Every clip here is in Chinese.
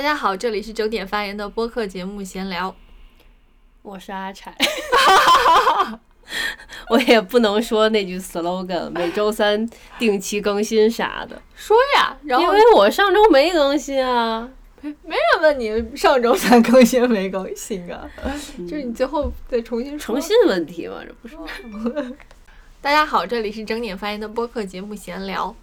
大家好，这里是整点发言的播客节目闲聊，我是阿柴。我也不能说那句 slogan，每周三定期更新啥的。说呀，然后因为我上周没更新啊，没人问你上周三更新没更新啊，就是你最后再重新重新问题嘛，这不是？大家好，这里是整点发言的播客节目闲聊。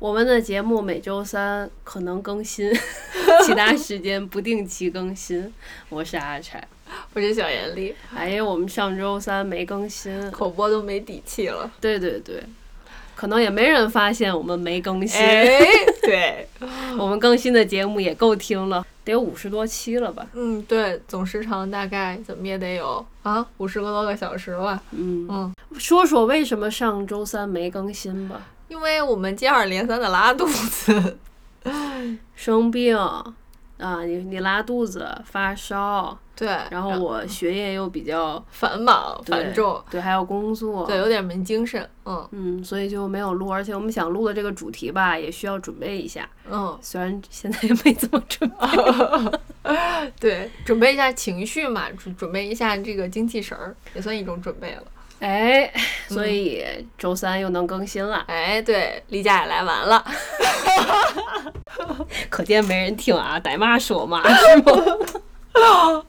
我们的节目每周三可能更新，其他时间不定期更新。我是阿柴，我是小严丽。哎呀，我们上周三没更新，口播都没底气了。对对对，可能也没人发现我们没更新。哎，对，我们更新的节目也够听了，得有五十多期了吧？嗯，对，总时长大概怎么也得有啊，五十多个小时吧。嗯嗯，说说为什么上周三没更新吧？因为我们接二连三的拉肚子，生病啊，你你拉肚子、发烧，对，然后我学业又比较繁忙繁重，对，还有工作，对，有点没精神，嗯。嗯，所以就没有录。而且我们想录的这个主题吧，也需要准备一下，嗯，虽然现在也没怎么准备，对，准备一下情绪嘛，准准备一下这个精气神儿，也算一种准备了。哎，所以周三又能更新了。哎，对，例假也来完了，可见没人听啊，逮骂说骂是吗？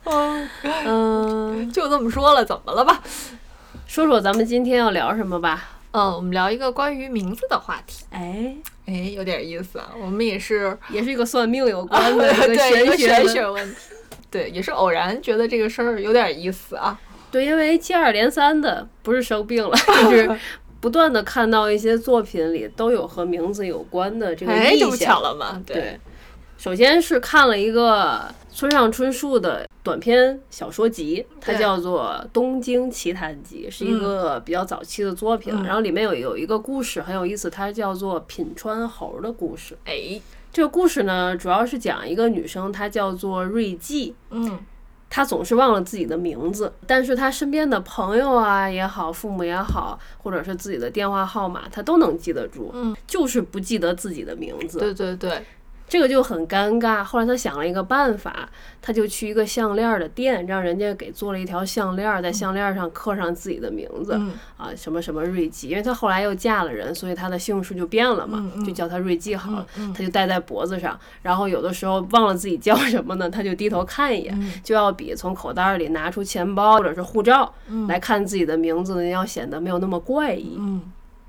嗯，就这么说了，怎么了吧？说说咱们今天要聊什么吧？嗯，我们聊一个关于名字的话题。哎哎，有点意思啊。我们也是，也是一个算命有关的 一个玄学问题。对，也是偶然觉得这个事儿有点意思啊。对，因为接二连三的不是生病了，就是不断的看到一些作品里都有和名字有关的这个意象。了吗？对，首先是看了一个村上春树的短篇小说集，它叫做《东京奇谭集》，是一个比较早期的作品。嗯、然后里面有有一个故事很有意思，它叫做品川猴的故事。哎，这个故事呢，主要是讲一个女生，她叫做瑞纪。嗯。他总是忘了自己的名字，但是他身边的朋友啊也好，父母也好，或者是自己的电话号码，他都能记得住，嗯，就是不记得自己的名字。对对对，这个就很尴尬。后来他想了一个办法，他就去一个项链的店，让人家给做了一条项链，在项链上刻上自己的名字，嗯、啊，什么什么瑞吉，因为他后来又嫁了人，所以他的姓氏就变了嘛，嗯、就叫他瑞吉好了，嗯、他就戴在脖子上。然后有的时候忘了自己叫什么呢，他就低头看一眼，嗯就要比从口袋里拿出钱包或者是护照嗯来看自己的名字呢，要显得没有那么怪异。嗯。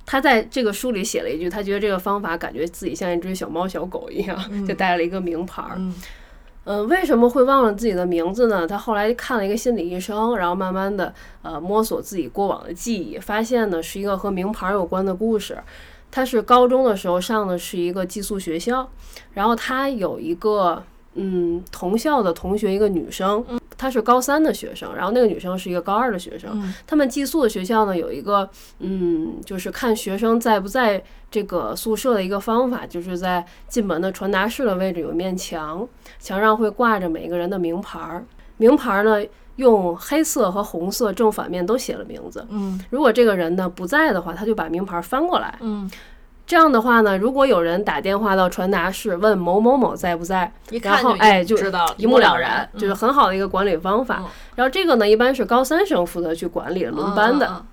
他在这个书里写了一句，他觉得这个方法感觉自己像一只小猫小狗一样，嗯、就带了一个名牌儿。嗯，呃，为什么会忘了自己的名字呢？他后来看了一个心理医生，然后慢慢的呃摸索自己过往的记忆，发现呢是一个和名牌有关的故事。他是高中的时候上的是一个寄宿学校，然后他有一个嗯同校的同学，一个女生。她是高三的学生，然后那个女生是一个高二的学生。嗯、他们寄宿的学校呢，有一个嗯，就是看学生在不在这个宿舍的一个方法，就是在进门的传达室的位置有一面墙，墙上会挂着每个人的名牌儿。名牌儿呢，用黑色和红色正反面都写了名字。嗯，如果这个人呢不在的话，他就把名牌翻过来。嗯。这样的话呢，如果有人打电话到传达室问某某某在不在，然后哎就知道一目了然，就是很好的一个管理方法。然后这个呢，一般是高三生负责去管理轮班的。嗯、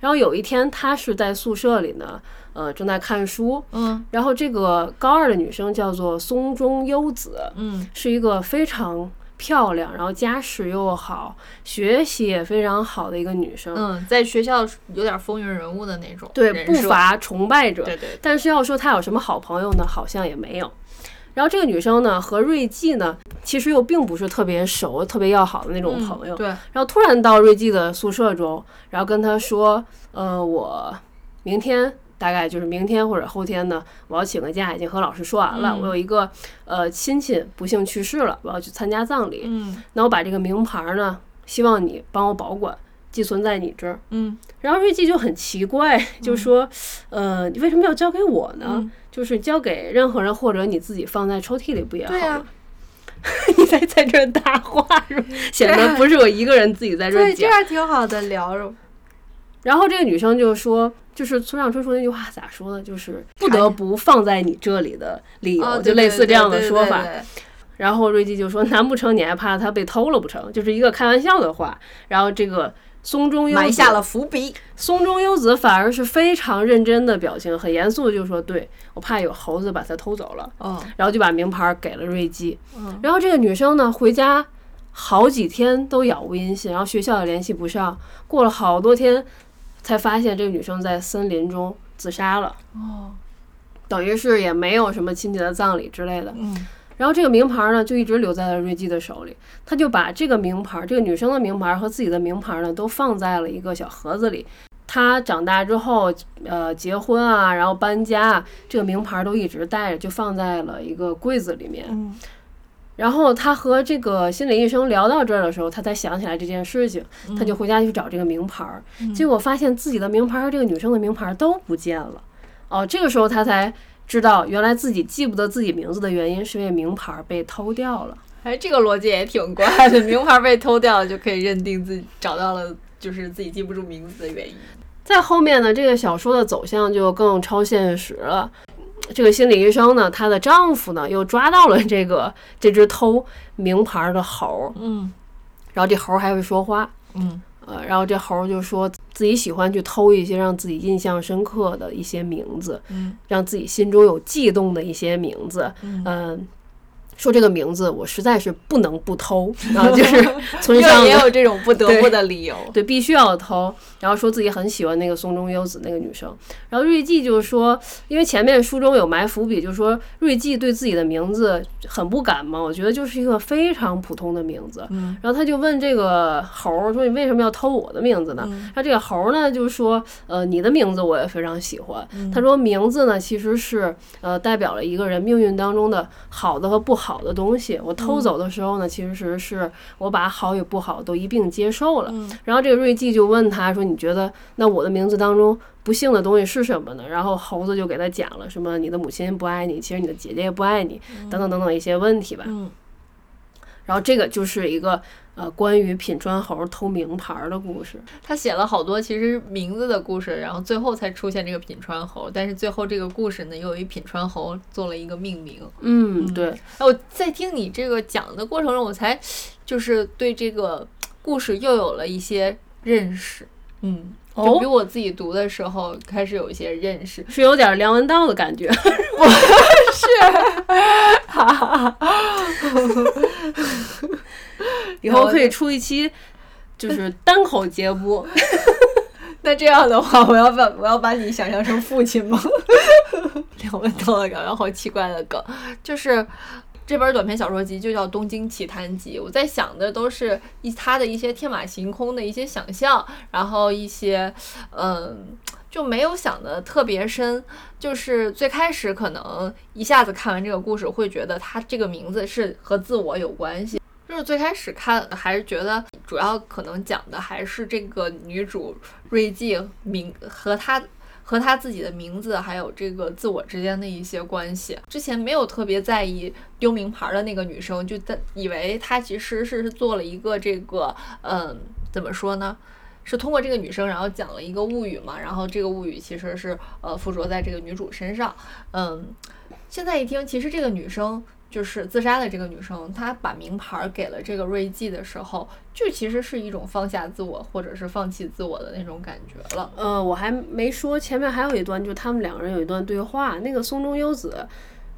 然后有一天，他是在宿舍里呢，呃，正在看书。嗯。然后这个高二的女生叫做松中优子，嗯，是一个非常漂亮，然后家世又好，学习也非常好的一个女生。嗯，在学校有点风云人物的那种，对，不乏崇拜者。对对。但是要说她有什么好朋友呢？好像也没有。然后这个女生呢，和瑞纪呢，其实又并不是特别熟、特别要好的那种朋友。嗯、对。然后突然到瑞纪的宿舍中，然后跟她说：“呃，我明天。”大概就是明天或者后天呢，我要请个假，已经和老师说完了。嗯、我有一个呃亲戚不幸去世了，我要去参加葬礼。嗯，那我把这个名牌呢，希望你帮我保管，寄存在你这儿。嗯，然后瑞记就很奇怪，就说，呃，你为什么要交给我呢？嗯、就是交给任何人，或者你自己放在抽屉里不也好吗？啊、你在在这儿搭话是吧？显得不是我一个人自己在这儿讲。对，这样挺好的，聊着。然后这个女生就说。就是村上春树那句话咋说呢？就是不得不放在你这里的理由，就类似这样的说法。然后瑞姬就说：“难不成你还怕他被偷了不成？”就是一个开玩笑的话。然后这个松中优子埋下了伏笔。松中优子反而是非常认真的表情，很严肃的就说：“对我怕有猴子把它偷走了。”嗯，然后就把名牌给了瑞姬。然后这个女生呢，回家好几天都杳无音信，然后学校也联系不上，过了好多天才发现这个女生在森林中自杀了。哦，等于是也没有什么亲戚的葬礼之类的。嗯然后这个名牌呢，就一直留在了瑞吉的手里。他就把这个名牌，这个女生的名牌和自己的名牌呢，都放在了一个小盒子里。他长大之后，呃，结婚啊，然后搬家啊，这个名牌都一直带着，就放在了一个柜子里面。嗯然后他和这个心理医生聊到这儿的时候，他才想起来这件事情，他就回家去找这个名牌儿，结果发现自己的名牌和这个女生的名牌都不见了。哦，这个时候他才知道，原来自己记不得自己名字的原因是因为名牌被偷掉了。哎，这个逻辑也挺怪的，名牌被偷掉了就可以认定自己找到了，就是自己记不住名字的原因。在后面呢，这个小说的走向就更超现实了。这个心理医生呢，她的丈夫呢又抓到了这个 这只偷名牌的猴儿，嗯。然后这猴儿还会说话，嗯。呃，然后这猴儿就说自己喜欢去偷一些让自己印象深刻的一些名字，嗯。让自己心中有悸动的一些名字，嗯、说这个名字我实在是不能不偷，然后就是 村上也有这种不得不的理由。对，必须要偷。然后说自己很喜欢那个松中优子那个女生。然后瑞纪就是说，因为前面书中有埋伏笔，就是说瑞纪对自己的名字很不感冒，我觉得就是一个非常普通的名字。嗯然后他就问这个猴儿说：“你为什么要偷我的名字呢？”嗯然后这个猴儿呢就说：“呃，你的名字我也非常喜欢。嗯他说：“名字呢其实是呃代表了一个人命运当中的好的和不好的东西。我偷走的时候呢，其实是我把好与不好都一并接受了。嗯然后这个瑞纪就问他说：“你觉得那我的名字当中不幸的东西是什么呢？”然后猴子就给他讲了什么你的母亲不爱你，其实你的姐姐也不爱你，等等等等一些问题吧。嗯然后这个就是一个呃关于品川猴偷名牌儿的故事。他写了好多其实名字的故事，然后最后才出现这个品川猴。但是最后这个故事呢，又以品川猴做了一个命名。嗯，对，哎，我在听你这个讲的过程中，我才就是对这个故事又有了一些认识。嗯，就哦比我自己读的时候开始有一些认识。是有点梁文道的感觉。以后可以出一期，就是单口节目。那这样的话，我要把我要把你想象成父亲吗？梁文道的梗，然后好奇怪的梗，就是这本短篇小说集就叫《东京奇谭集》。我在想的都是一他的一些天马行空的一些想象，然后一些嗯。就没有想的特别深，就是最开始可能一下子看完这个故事，会觉得他这个名字是和自我有关系。就是最开始看还是觉得主要可能讲的还是这个女主瑞纪名和她和她自己的名字还有这个自我之间的一些关系。之前没有特别在意丢名牌的那个女生，就在以为她其实是做了一个这个嗯怎么说呢？是通过这个女生，然后讲了一个物语嘛，然后这个物语其实是呃附着在这个女主身上，嗯，现在一听，其实这个女生就是自杀的这个女生，她把名牌给了这个瑞纪的时候，就其实是一种放下自我或者是放弃自我的那种感觉了。呃，我还没说，前面还有一段，就他们两个人有一段对话。那个松中优子，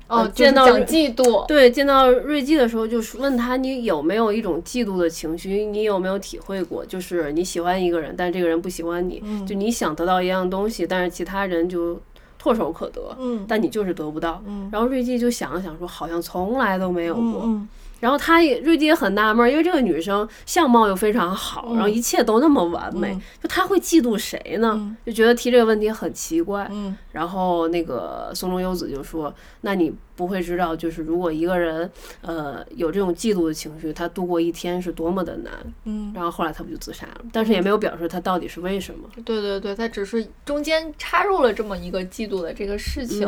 哦，呃见到嫉妒，对，见到瑞纪的时候，就是问他你有没有一种嫉妒的情绪，你有没有体会过？就是你喜欢一个人，但这个人不喜欢你，嗯就你想得到一样东西，但是其他人就唾手可得，嗯但你就是得不到。嗯然后瑞纪就想了想说，好像从来都没有过。嗯然后他也瑞迪也很纳闷儿，因为这个女生相貌又非常好，然后一切都那么完美，嗯就他会嫉妒谁呢？嗯就觉得提这个问题很奇怪。嗯然后那个松中优子就说：“那你不会知道，就是如果一个人呃有这种嫉妒的情绪，他度过一天是多么的难。”嗯，然后后来他不就自杀了，但是也没有表示他到底是为什么。对对对，他只是中间插入了这么一个嫉妒的这个事情。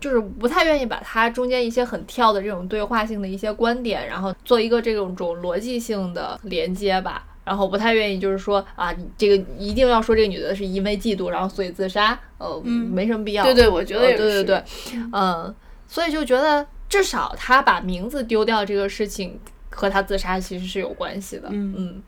嗯就是不太愿意把它中间一些很跳的这种对话性的一些观点，然后做一个这种种逻辑性的连接吧。然后不太愿意就是说啊，这个一定要说这个女的是因为嫉妒，然后所以自杀，呃，没什么必要。对对，我觉得呃也是。对对对，嗯，所以就觉得至少他把名字丢掉这个事情和他自杀其实是有关系的。嗯嗯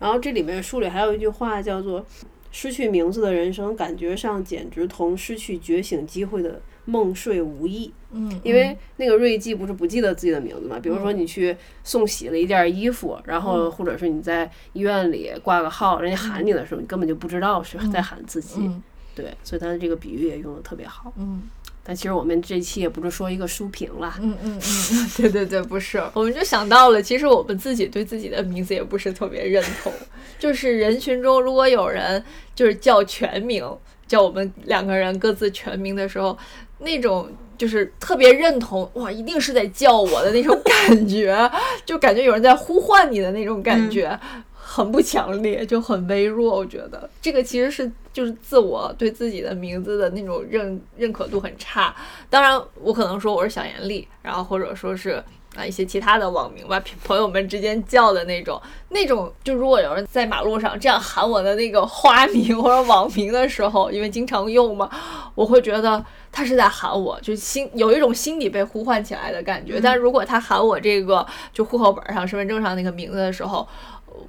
然后这里面书里还有一句话叫做“失去名字的人生，感觉上简直同失去觉醒机会的梦睡无异”。嗯，因为那个瑞记不是不记得自己的名字嘛？比如说你去送洗了一件衣服，然后或者是你在医院里挂个号，人家喊你的时候，你根本就不知道是在喊自己。嗯对，所以他的这个比喻也用的特别好。嗯但其实我们这期也不是说一个书评啦，嗯嗯嗯，对对对，不是，我们就想到了，其实我们自己对自己的名字也不是特别认同，就是人群中如果有人就是叫全名，叫我们两个人各自全名的时候，那种。就是特别认同哇，一定是在叫我的那种感觉，就感觉有人在呼唤你的那种感觉，很不强烈，就很微弱。我觉得这个其实是就是自我对自己的名字的那种认认可度很差。当然，我可能说我是小严厉，然后或者说是啊一些其他的网名吧，朋友们之间叫的那种，那种就如果有人在马路上这样喊我的那个花名或者网名的时候，因为经常用嘛，我会觉得他是在喊我，就心有一种心理被呼唤起来的感觉。但如果他喊我这个就户口本上、身份证上那个名字的时候，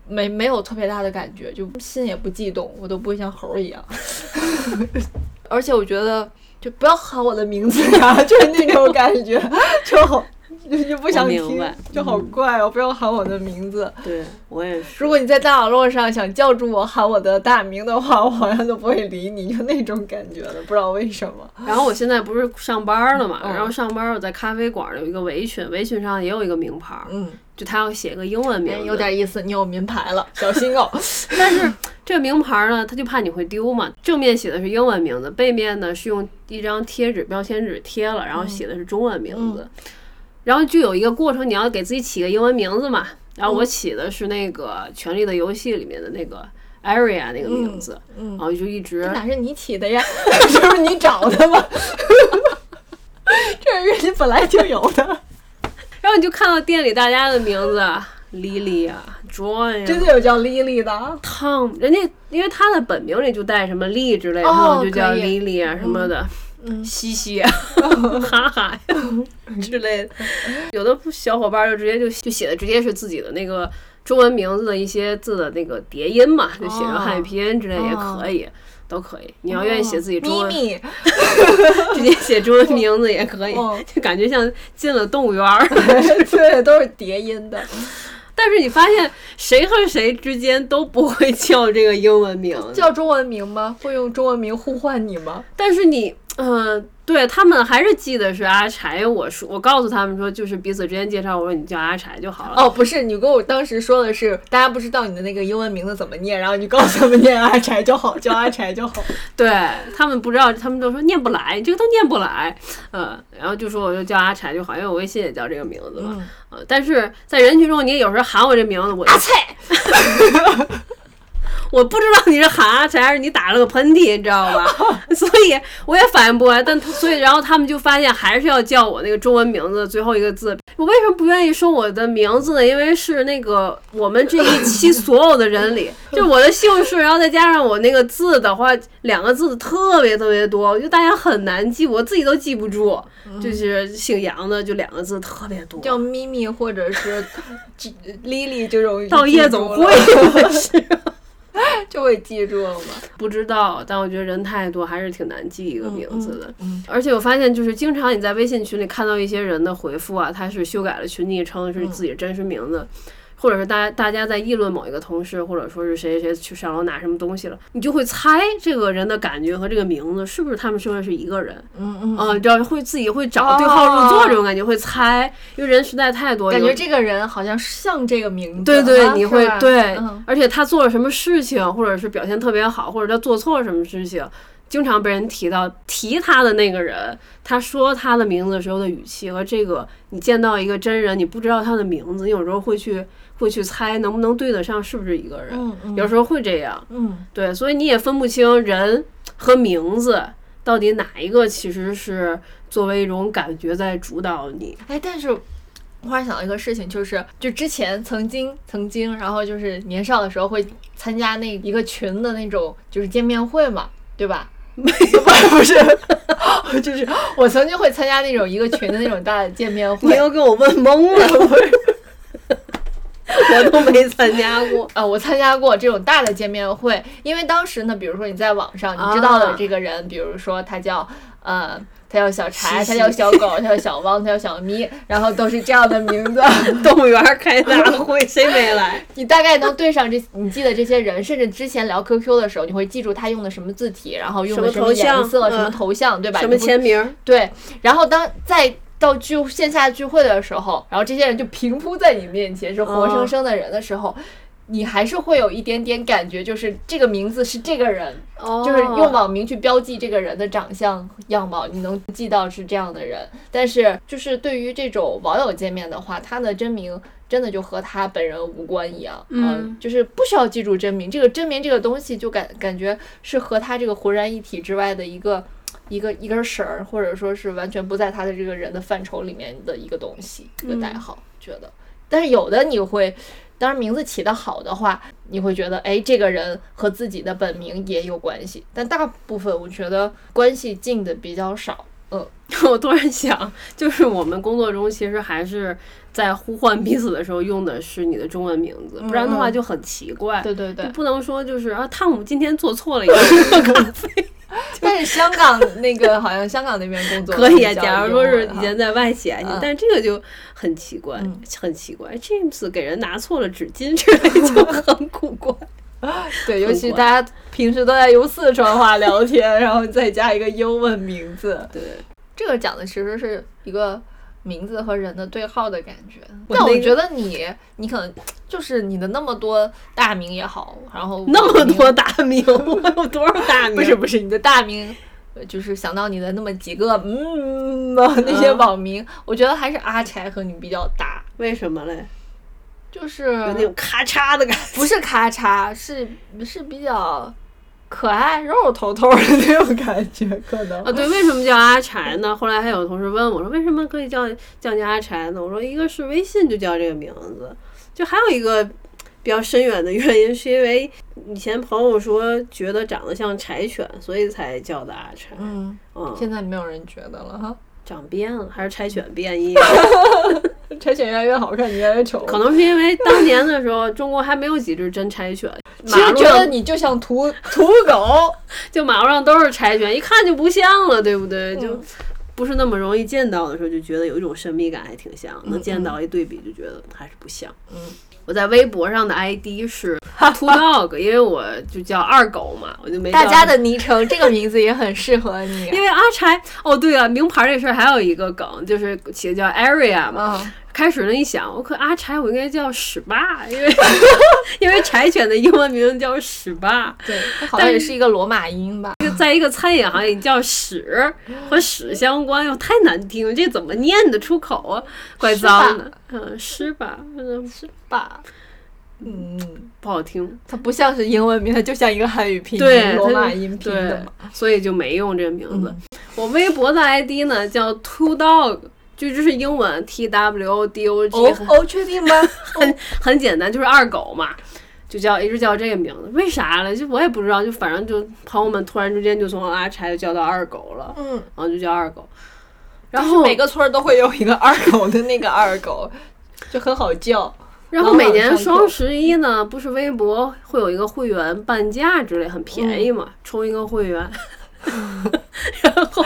没没有特别大的感觉，就心也不悸动，我都不会像猴儿一样。而且我觉得，就不要喊我的名字呀，就是那种感觉，就好，就就不想听我明白，就好怪哦！不要喊我的名字。对我也是。如果你在大马路上想叫住我喊我的大名的话，我好像都不会理你，就那种感觉的，不知道为什么。然后我现在不是上班了嘛，嗯然后上班我在咖啡馆有一个围裙，围裙上也有一个名牌儿，嗯，就他要写个英文名哎，有点意思，你有名牌了，小心哦。但是这个名牌儿呢，他就怕你会丢嘛。正面写的是英文名字，背面呢是用一张贴纸标签纸贴了，然后写的是中文名字。然后就有一个过程，你要给自己起个英文名字嘛。然后我起的是那个《权力的游戏》里面的那个 Area 那个名字，嗯然后就一直这哪是你起的呀？这不是你找的吗？这是人家本来就有的，然后你就看到店里大家的名字，Lily 啊，Joy 啊。真的有叫 Lily 的。Tom，人家因为他的本名里就带什么丽之类的，哦他们就叫 Lily 啊什么的，嗯西西啊，哈哈呀之类的。有的小伙伴就直接就就写的直接是自己的那个中文名字的一些字的那个叠音嘛，就写成汉语拼音之类也可以。都可以，你要愿意写自己中文，直接写中文名字也可以，哦就感觉像进了动物园儿。对，都是叠音的。但是你发现谁和谁之间都不会叫这个英文名，叫中文名吗？会用中文名呼唤你吗？但是你，嗯、对他们还是记得是阿柴。我说，我告诉他们说，就是彼此之间介绍，我说你叫阿柴就好了。哦，不是，你跟我当时说的是，大家不知道你的那个英文名字怎么念，然后你告诉他们念阿柴就好，叫阿柴就好。对他们不知道，他们都说念不来，这个都念不来。呃，然后就说我就叫阿柴就好，因为我微信也叫这个名字嘛。嗯呃，但是在人群中，你有时候喊我这名字，我阿菜，我不知道你是喊阿才还是你打了个喷嚏，你知道吧？所以我也反应不过来。但所以然后他们就发现还是要叫我那个中文名字的最后一个字。我为什么不愿意说我的名字呢？因为是那个我们这一期 所有的人里，就我的姓氏，然后再加上我那个字的话，两个字特别特别多，我觉得大家很难记，我自己都记不住。就是姓杨的，就两个字特别多。叫咪咪或者是 Lily 这种，到夜总会是。就会记住了吗？不知道，但我觉得人太多，还是挺难记一个名字的。嗯而且我发现，就是经常你在微信群里看到一些人的回复啊，他是修改了群昵称，是自己真实名字。或者是大家大家在议论某一个同事，或者说是谁谁去上楼拿什么东西了，你就会猜这个人的感觉和这个名字是不是他们说的是一个人。嗯嗯，嗯，你知道会自己会找对号入座这种感觉，会猜，因为人实在太多，感觉这个人好像像这个名字。对对，啊你会对嗯，而且他做了什么事情，或者是表现特别好，或者他做错了什么事情，经常被人提到提他的那个人，他说他的名字的时候的语气和这个，你见到一个真人，你不知道他的名字，你有时候会去会去猜能不能对得上是不是一个人，嗯嗯。有时候会这样，嗯。对，所以你也分不清人和名字到底哪一个其实是作为一种感觉在主导你。哎，但是我忽然想到一个事情，就是就之前曾经曾经，然后就是年少的时候会参加那一个群的那种就是见面会嘛，对吧？没 有不是，就是我曾经会参加那种一个群的那种大的见面会。你会，又给我问懵了，我都没参加过。呃，我参加过这种大的见面会，因为当时呢，比如说你在网上你知道的啊这个人，比如说他叫呃。他叫小柴，他叫小狗，他叫小汪，他叫小咪，然后都是这样的名字。动物园开大会，谁没来？你大概能对上这，你记得这些人，甚至之前聊 QQ 的时候，你会记住他用的什么字体，然后用的什么颜色、什么嗯头像，对吧？什么签名？对，然后当在到聚线下聚会的时候，然后这些人就平铺在你面前，是活生生的人的时候，你还是会有一点点感觉，就是这个名字是这个人，哦就是用网名去标记这个人的长相样貌，你能记到是这样的人。但是就是对于这种网友见面的话，他的真名。真的就和他本人无关一样，嗯呃就是不需要记住真名。这个真名这个东西，就感感觉是和他这个浑然一体之外的一个一个一根绳儿，或者说是完全不在他的这个人的范畴里面的一个东西，一个代号。觉得，但是有的你会，当然名字起得好的话，你会觉得，哎，这个人和自己的本名也有关系。但大部分我觉得关系近的比较少。嗯，我突然想，就是我们工作中其实还是在呼唤彼此的时候用的是你的中文名字，不然的话嗯就很奇怪。对对对。不能说就是啊，汤姆今天做错了一个 咖啡，但是香港那个好像香港那边工作可以啊。假如说是以前在外企啊，嗯但这个就很奇怪，嗯很奇怪。James 给人拿错了纸巾之类就很古怪。对，尤其大家平时都在用四川话聊天，然后再加一个英文名字，对，这个讲的其实是一个名字和人的对号的感觉。那个但我觉得你，你可能就是你的那么多大名也好，然后 那么多大名，我有多少大 名？不是不是你的大名。呃就是想到你的那么几个嗯 那些嗯网名，我觉得还是阿柴和你比较搭，为什么嘞？就是有那种咔嚓的感觉。不是咔嚓，是是比较可爱、肉肉头头的那种感觉，可能啊，对，为什么叫阿柴呢？后来还有同事问我说，为什么可以叫叫你阿柴呢？我说，一个是微信就叫这个名字，就还有一个比较深远的原因，是因为以前朋友说觉得长得像柴犬，所以才叫的阿柴。嗯，嗯，现在没有人觉得了哈。长变了，还是柴犬变异？柴犬越来越好看，你越来越丑。可能是因为当年的时候，中国还没有几只真柴犬，其实觉得你就像土土狗，就马路上都是柴犬，一看就不像了，对不对？就嗯不是那么容易见到的时候，就觉得有一种神秘感，还挺像。能嗯见到一对比，就觉得还是不像。嗯，我在微博上的 ID 是 two dog，因为我就叫二狗嘛，我就没大家的昵称这个名字也很适合你。因为阿柴哦，对了，名牌这事儿还有一个梗，就是起的叫 Area 嘛。嗯，开始呢一想，我可阿柴我应该叫屎霸，因为 因为柴犬的英文名字叫屎霸。对，它好像也是一个罗马音吧。就在一个餐饮行业叫屎和屎相关，哟，太难听，这怎么念得出口啊？怪脏的，嗯，屎吧，嗯，是吧？嗯，不好听。它不像是英文名，它就像一个汉语拼，音、罗马音拼对的嘛。，所以就没用这个名字。嗯我微博的 ID 呢叫 two dog，就这是英文 T W D O G，、哦哦，确定吗？很很简单，就是二狗嘛，就叫一直叫这个名字。为啥了？就我也不知道，就反正就朋友们突然之间就从阿柴就叫到二狗了，嗯，然后就叫二狗。然后每个村儿都会有一个二狗的那个二狗，就很好叫。然后每年双十一呢，不是微博会有一个会员半价之类，很便宜嘛，嗯充一个会员。然后，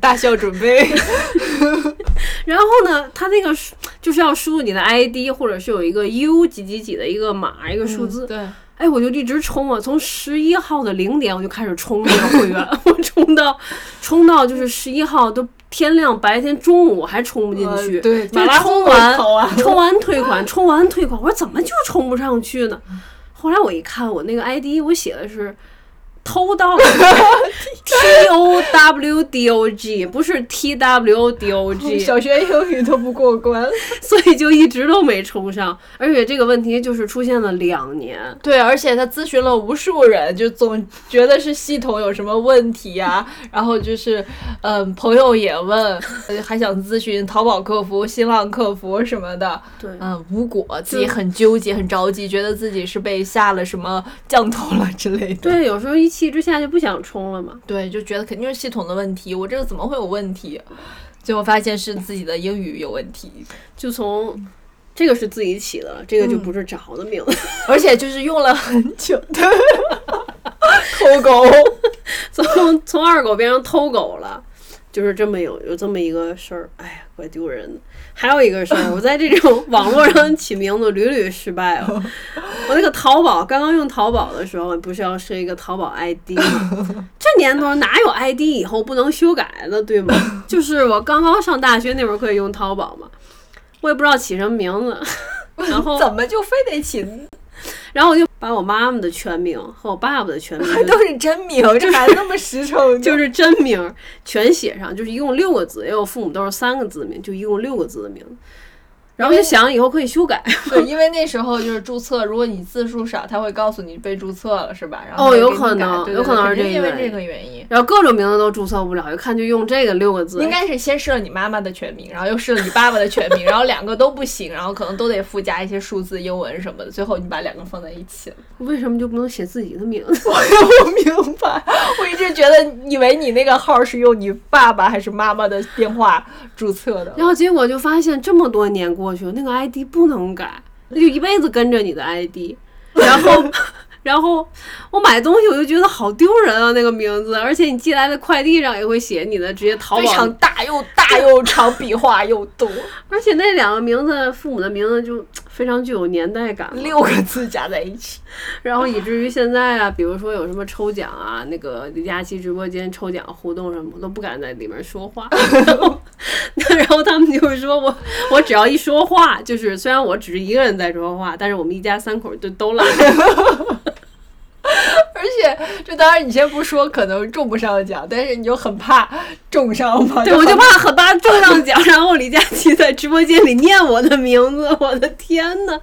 大笑准备。然后呢，他那个输就是要输入你的 ID，或者是有一个 U 几几几的一个码，一个数字。对，哎，我就一直充啊，从十一号的零点我就开始充这个会员，我充到充到就是十一号都天亮，白天中午还充不进去。呃对，就充完充完退款，充完退款，我说怎么就充不上去呢？后来我一看，我那个 ID 我写的是偷盗 T O W D O G，不是 T W D O G，小学英语都不过关。所以就一直都没冲上，而且这个问题就是出现了两年。对，而且他咨询了无数人，就总觉得是系统有什么问题呀、然后就是，嗯，朋友也问，呃还想咨询淘宝客服、新浪客服什么的，对嗯，无果，自己很纠结、很着急，觉得自己是被下了什么降头了之类的。对，有时候一气之下就不想冲了嘛。对，就觉得肯定是系统的问题，我这个怎么会有问题？最后发现是自己的英语有问题，就从这个是自己起的，这个就不是找的名字，而且就是用了很久的偷狗，从从二狗变成偷狗了。就是这么有有这么一个事儿，哎呀，怪丢人的。还有一个事儿，我在这种网络上起名字屡屡失败了。我那个淘宝刚刚用淘宝的时候，不是要设一个淘宝 ID 吗？这年头哪有 ID 以后不能修改的，对吗？就是我刚刚上大学那会儿可以用淘宝嘛，我也不知道起什么名字，然后怎么就非得起？然后我就把我妈妈的全名和我爸爸的全名 都是真名，这还那么实诚，就是真名全写上，就是一共六个字，因为我父母都是三个字名，就一共六个字的名字。然后就想以后可以修改，对，因为那时候就是注册，如果你字数少，他会告诉你被注册了，是吧？然后哦，有可能，有可能是因为这个原因。然后各种名字都注册不了，一看就用这个六个字。应该是先试了你妈妈的全名，然后又试了你爸爸的全名，然后两个都不行，然后可能都得附加一些数字、英文什么的，最后你把两个放在一起了。为什么就不能写自己的名字？我不明白，我一直觉得以为你那个号是用你爸爸还是妈妈的电话注册的，然后结果就发现这么多年过那个 ID。不能改，那就一辈子跟着你的 ID，然后，然后我买东西我就觉得好丢人啊，那个名字，而且你寄来的快递上也会写你的，直接淘宝非常大又大又长，笔画又多，而且那两个名字，父母的名字就。非常具有年代感，六个字加在一起，然后以至于现在啊，比如说有什么抽奖啊，那个李佳琦直播间抽奖互动什么，我都不敢在里面说话。然后他们就是说我，我只要一说话，就是虽然我只是一个人在说话，但是我们一家三口就都来。而且，就当然你先不说，可能中不上奖，但是你就很怕中上嘛。对，我就怕很怕中上奖，然后李佳琦在直播间里念我的名字，我的天呐，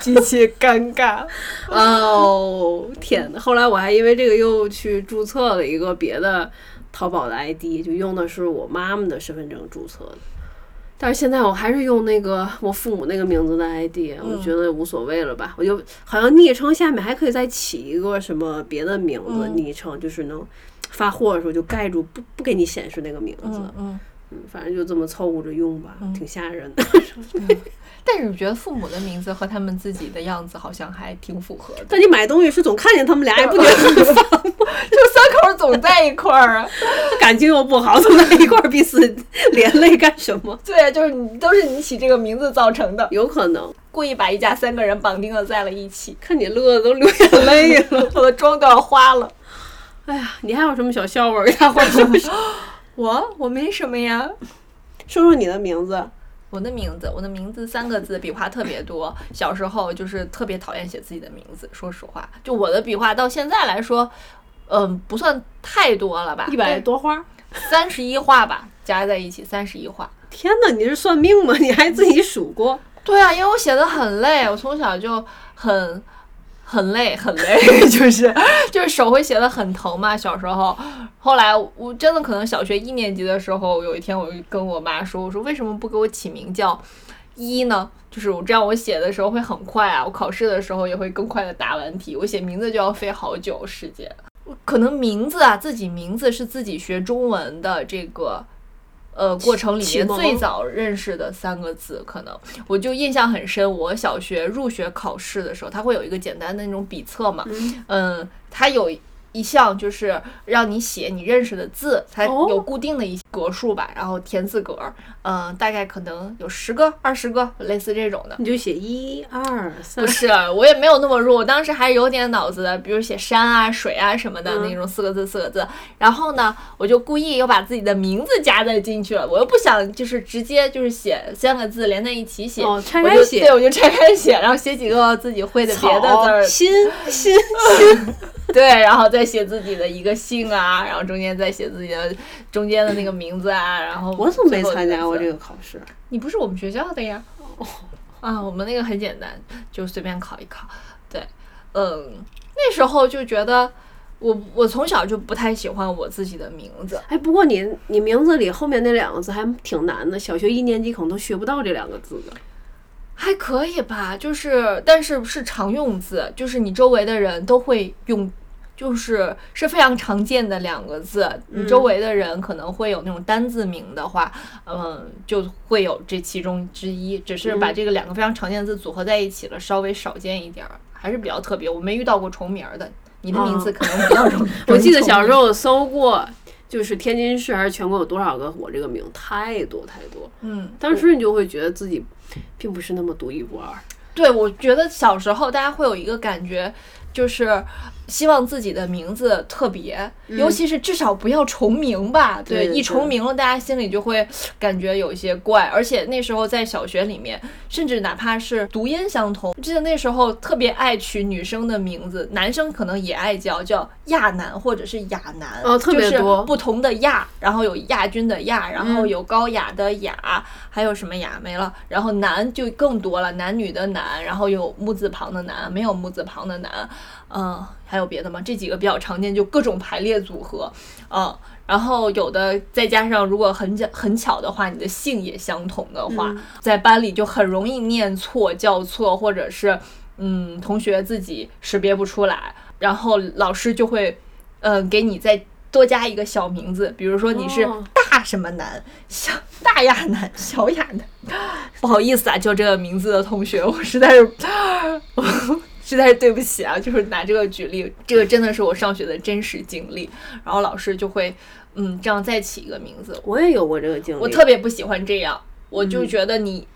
极其尴尬。哦，天呐，后来我还因为这个又去注册了一个别的淘宝的 ID，就用的是我妈妈的身份证注册的。但是现在我还是用那个我父母那个名字的 ID，我觉得无所谓了吧。我就好像昵称下面还可以再起一个什么别的名字，昵称就是能发货的时候就盖住，不不给你显示那个名字。嗯嗯，反正就这么凑合着用吧，挺吓人的。但是我觉得父母的名字和他们自己的样子好像还挺符合的。但你买东西是总看见他们俩，也不觉得很烦吗？就三口总在一块儿啊，感情又不好，总在一块儿彼此连累干什么？对，就是你都是你起这个名字造成的，有可能故意把一家三个人绑定了在了一起。看你乐的都流眼泪了，我的妆都要花了。哎呀，你还有什么小笑话给大伙说说？我我没什么呀，说说你的名字。我的名字，我的名字三个字，笔画特别多。小时候就是特别讨厌写自己的名字，说实话，就我的笔画到现在来说，嗯，不算太多了吧？一百多画，三十一画吧，加在一起三十一画。天哪，你是算命吗？你还自己数过？对啊，因为我写的很累，我从小就很。很累，很累，就是 就是手会写的很疼嘛。小时候，后来我真的可能小学一年级的时候，有一天我就跟我妈说：“我说为什么不给我起名叫一呢？就是我这样我写的时候会很快啊，我考试的时候也会更快的答完题。我写名字就要费好久时间。可能名字啊，自己名字是自己学中文的这个。”呃，过程里面最早认识的三个字，可能我就印象很深。我小学入学考试的时候，它会有一个简单的那种笔测嘛，嗯，它有。一项就是让你写你认识的字，才有固定的一格数吧，然后填字格，嗯，大概可能有十个、二十个，类似这种的。你就写一二三。不是，我也没有那么弱，我当时还有点脑子的，比如写山啊、水啊什么的那种四个字、四个字。然后呢，我就故意又把自己的名字加在进去了，我又不想就是直接就是写三个字连在一起写，拆开写。对，我就拆开写，然后写几个自己会的别的字儿。心心心。对，然后再写自己的一个姓啊，然后中间再写自己的中间的那个名字啊，然后我怎么没参加过这个考试？你不是我们学校的呀？啊，我们那个很简单，就随便考一考。对，嗯，那时候就觉得我我从小就不太喜欢我自己的名字。哎，不过你你名字里后面那两个字还挺难的，小学一年级可能都学不到这两个字的。还可以吧，就是但是是常用字，就是你周围的人都会用。就是是非常常见的两个字。你周围的人可能会有那种单字名的话，嗯，就会有这其中之一。只是把这个两个非常常见的字组合在一起了，稍微少见一点儿，还是比较特别。我没遇到过重名儿的，你的名字可能比较容易。我记得小时候我搜过，就是天津市还是全国有多少个我这个名，太多太多。嗯，当时你就会觉得自己并不是那么独一无二。对，我觉得小时候大家会有一个感觉，就是希望自己的名字特别，尤其是至少不要重名吧。对对一重名了，大家心里就会感觉有一些怪。而且那时候在小学里面，甚至哪怕是读音相同，记得那时候特别爱取女生的名字，男生可能也爱叫，叫亚男或者是雅男，哦特别就是多不同的亚，然后有亚军的亚，然后有高雅的雅，还有什么雅没了，然后男就更多了，男女的男，然后有木字旁的男，没有木字旁的男，嗯，还有别的吗？这几个比较常见，就各种排列组合，嗯。然后有的再加上，如果很巧很巧的话，你的姓也相同的话，在班里就很容易念错、叫错，或者是嗯同学自己识别不出来，然后老师就会嗯、呃给你再多加一个小名字，比如说你是哦大什么男、小大亚男、小亚男。不好意思啊，就这个名字的同学，我实在是，我实在是对不起啊，就是拿这个举例，这个真的是我上学的真实经历。然后老师就会嗯这样再起一个名字，我也有过这个经历。我特别不喜欢这样，我就觉得你。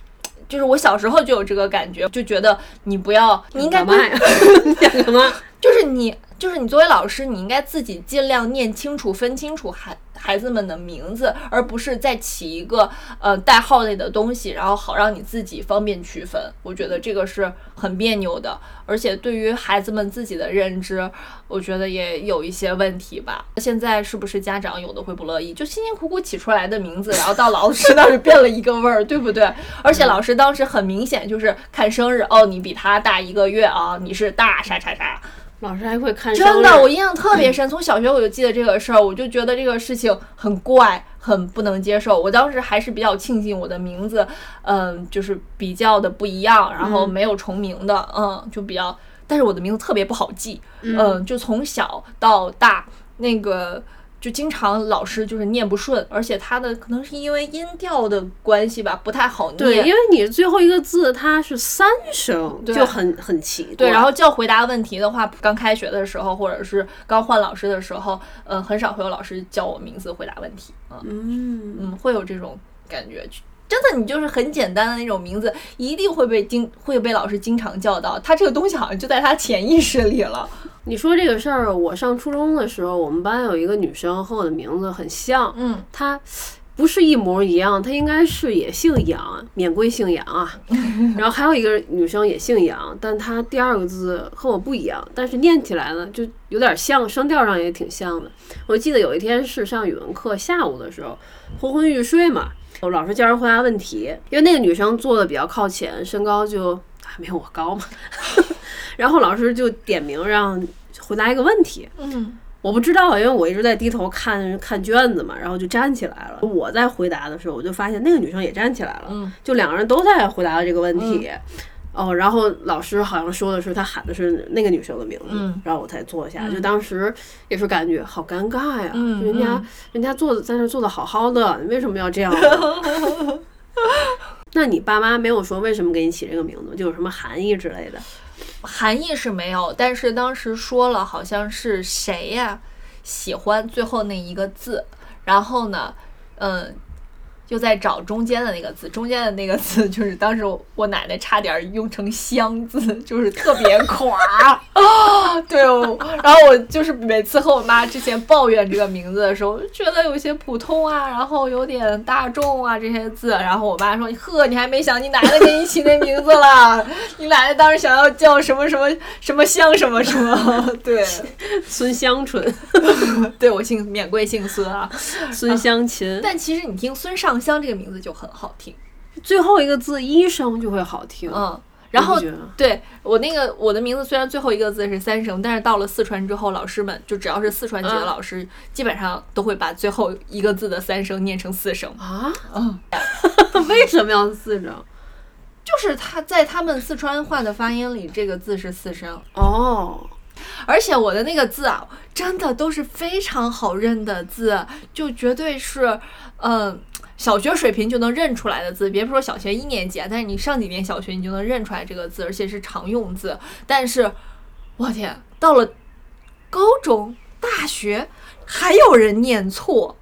就是我小时候就有这个感觉，就觉得你不要，你应该干嘛呀？你想干嘛？就是你，就是你作为老师，你应该自己尽量念清楚、分清楚孩孩子们的名字，而不是再起一个呃代号类的东西，然后好让你自己方便区分。我觉得这个是很别扭的，而且对于孩子们自己的认知，我觉得也有一些问题吧。现在是不是家长有的会不乐意，就辛辛苦苦起出来的名字，然后到老师那儿 变了一个味儿，对不对？而且老师当时很明显就是看生日，哦，你比他大一个月啊，你是大啥啥啥。老师还会看真的，我印象特别深。从小学我就记得这个事儿，我就觉得这个事情很怪，很不能接受。我当时还是比较庆幸我的名字，嗯，就是比较的不一样，然后没有重名的，嗯，就比较。但是我的名字特别不好记，嗯，就从小到大那个。就经常老师就是念不顺，而且他的可能是因为音调的关系吧，不太好念。对，因为你最后一个字它是三声，就很很奇怪。对，然后叫回答问题的话，刚开学的时候，或者是刚换老师的时候，呃，很少会有老师叫我名字回答问题。嗯嗯，嗯，会有这种感觉。真的，你就是很简单的那种名字，一定会被经会被老师经常叫到。他这个东西好像就在他潜意识里了。你说这个事儿，我上初中的时候，我们班有一个女生和我的名字很像，嗯，她不是一模一样，她应该是也姓杨，免贵姓杨啊。然后还有一个女生也姓杨，但她第二个字和我不一样，但是念起来呢就有点像，声调上也挺像的。我记得有一天是上语文课，下午的时候昏昏欲睡嘛，我老师叫人回答问题，因为那个女生坐的比较靠前，身高就还没有我高嘛，然后老师就点名让回答一个问题，嗯我不知道，因为我一直在低头看看卷子嘛，然后就站起来了。我在回答的时候，我就发现那个女生也站起来了，嗯就两个人都在回答这个问题。哦，然后老师好像说的是他喊的是那个女生的名字，嗯然后我才坐下。就当时也是感觉好尴尬呀，嗯人家、嗯人家坐在那儿坐的好好的，你为什么要这样呢？那你爸妈没有说为什么给你起这个名字，就有什么含义之类的？含义是没有，但是当时说了，好像是谁呀喜欢最后那一个字，然后呢，嗯，就在找中间的那个字，中间的那个字就是当时我我奶奶差点用成香字，就是特别垮。啊，对哦，然后我就是每次和我妈之前抱怨这个名字的时候，就觉得有些普通啊，然后有点大众啊这些字，然后我妈说，呵，你还没想你奶奶给你起那名字了，你奶奶当时想要叫什么什么什么香什么什么，对，孙香纯、对我姓免贵姓孙啊，孙香琴，但其实你听孙尚香这个名字就很好听，最后一个字一声就会好听。嗯，然后对我那个我的名字虽然最后一个字是三声，但是到了四川之后，老师们就只要是四川籍的嗯老师，基本上都会把最后一个字的三声念成四声。啊，嗯，为什么要四声？就是他在他们四川话的发音里，这个字是四声，哦，而且我的那个字啊，真的都是非常好认的字，就绝对是，嗯。小学水平就能认出来的字，别说小学一年级啊，但是你上几年小学，你就能认出来这个字，而且是常用字。但是，我天，到了高中、大学，还有人念错，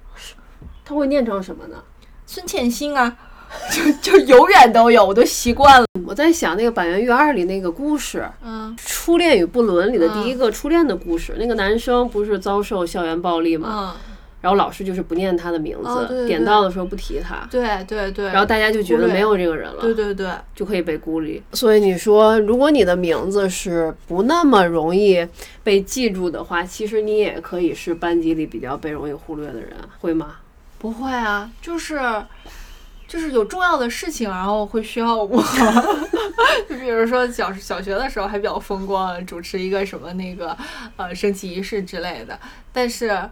他会念成什么呢？孙倩欣啊，就就永远都有，我都习惯了。我在想那个《板垣瑞二》里那个故事，嗯《初恋与不伦》里的第一个初恋的故事，那个男生不是遭受校园暴力吗？嗯，然后老师就是不念他的名字，哦对对点到的时候不提他，对对对。然后大家就觉得没有这个人了，对对对，就可以被孤立。所以你说，如果你的名字是不那么容易被记住的话，其实你也可以是班级里比较被容易忽略的人，会吗？不会啊，就是就是有重要的事情，然后会需要我。就比如说小小学的时候还比较风光，主持一个什么那个呃升旗仪式之类的。但是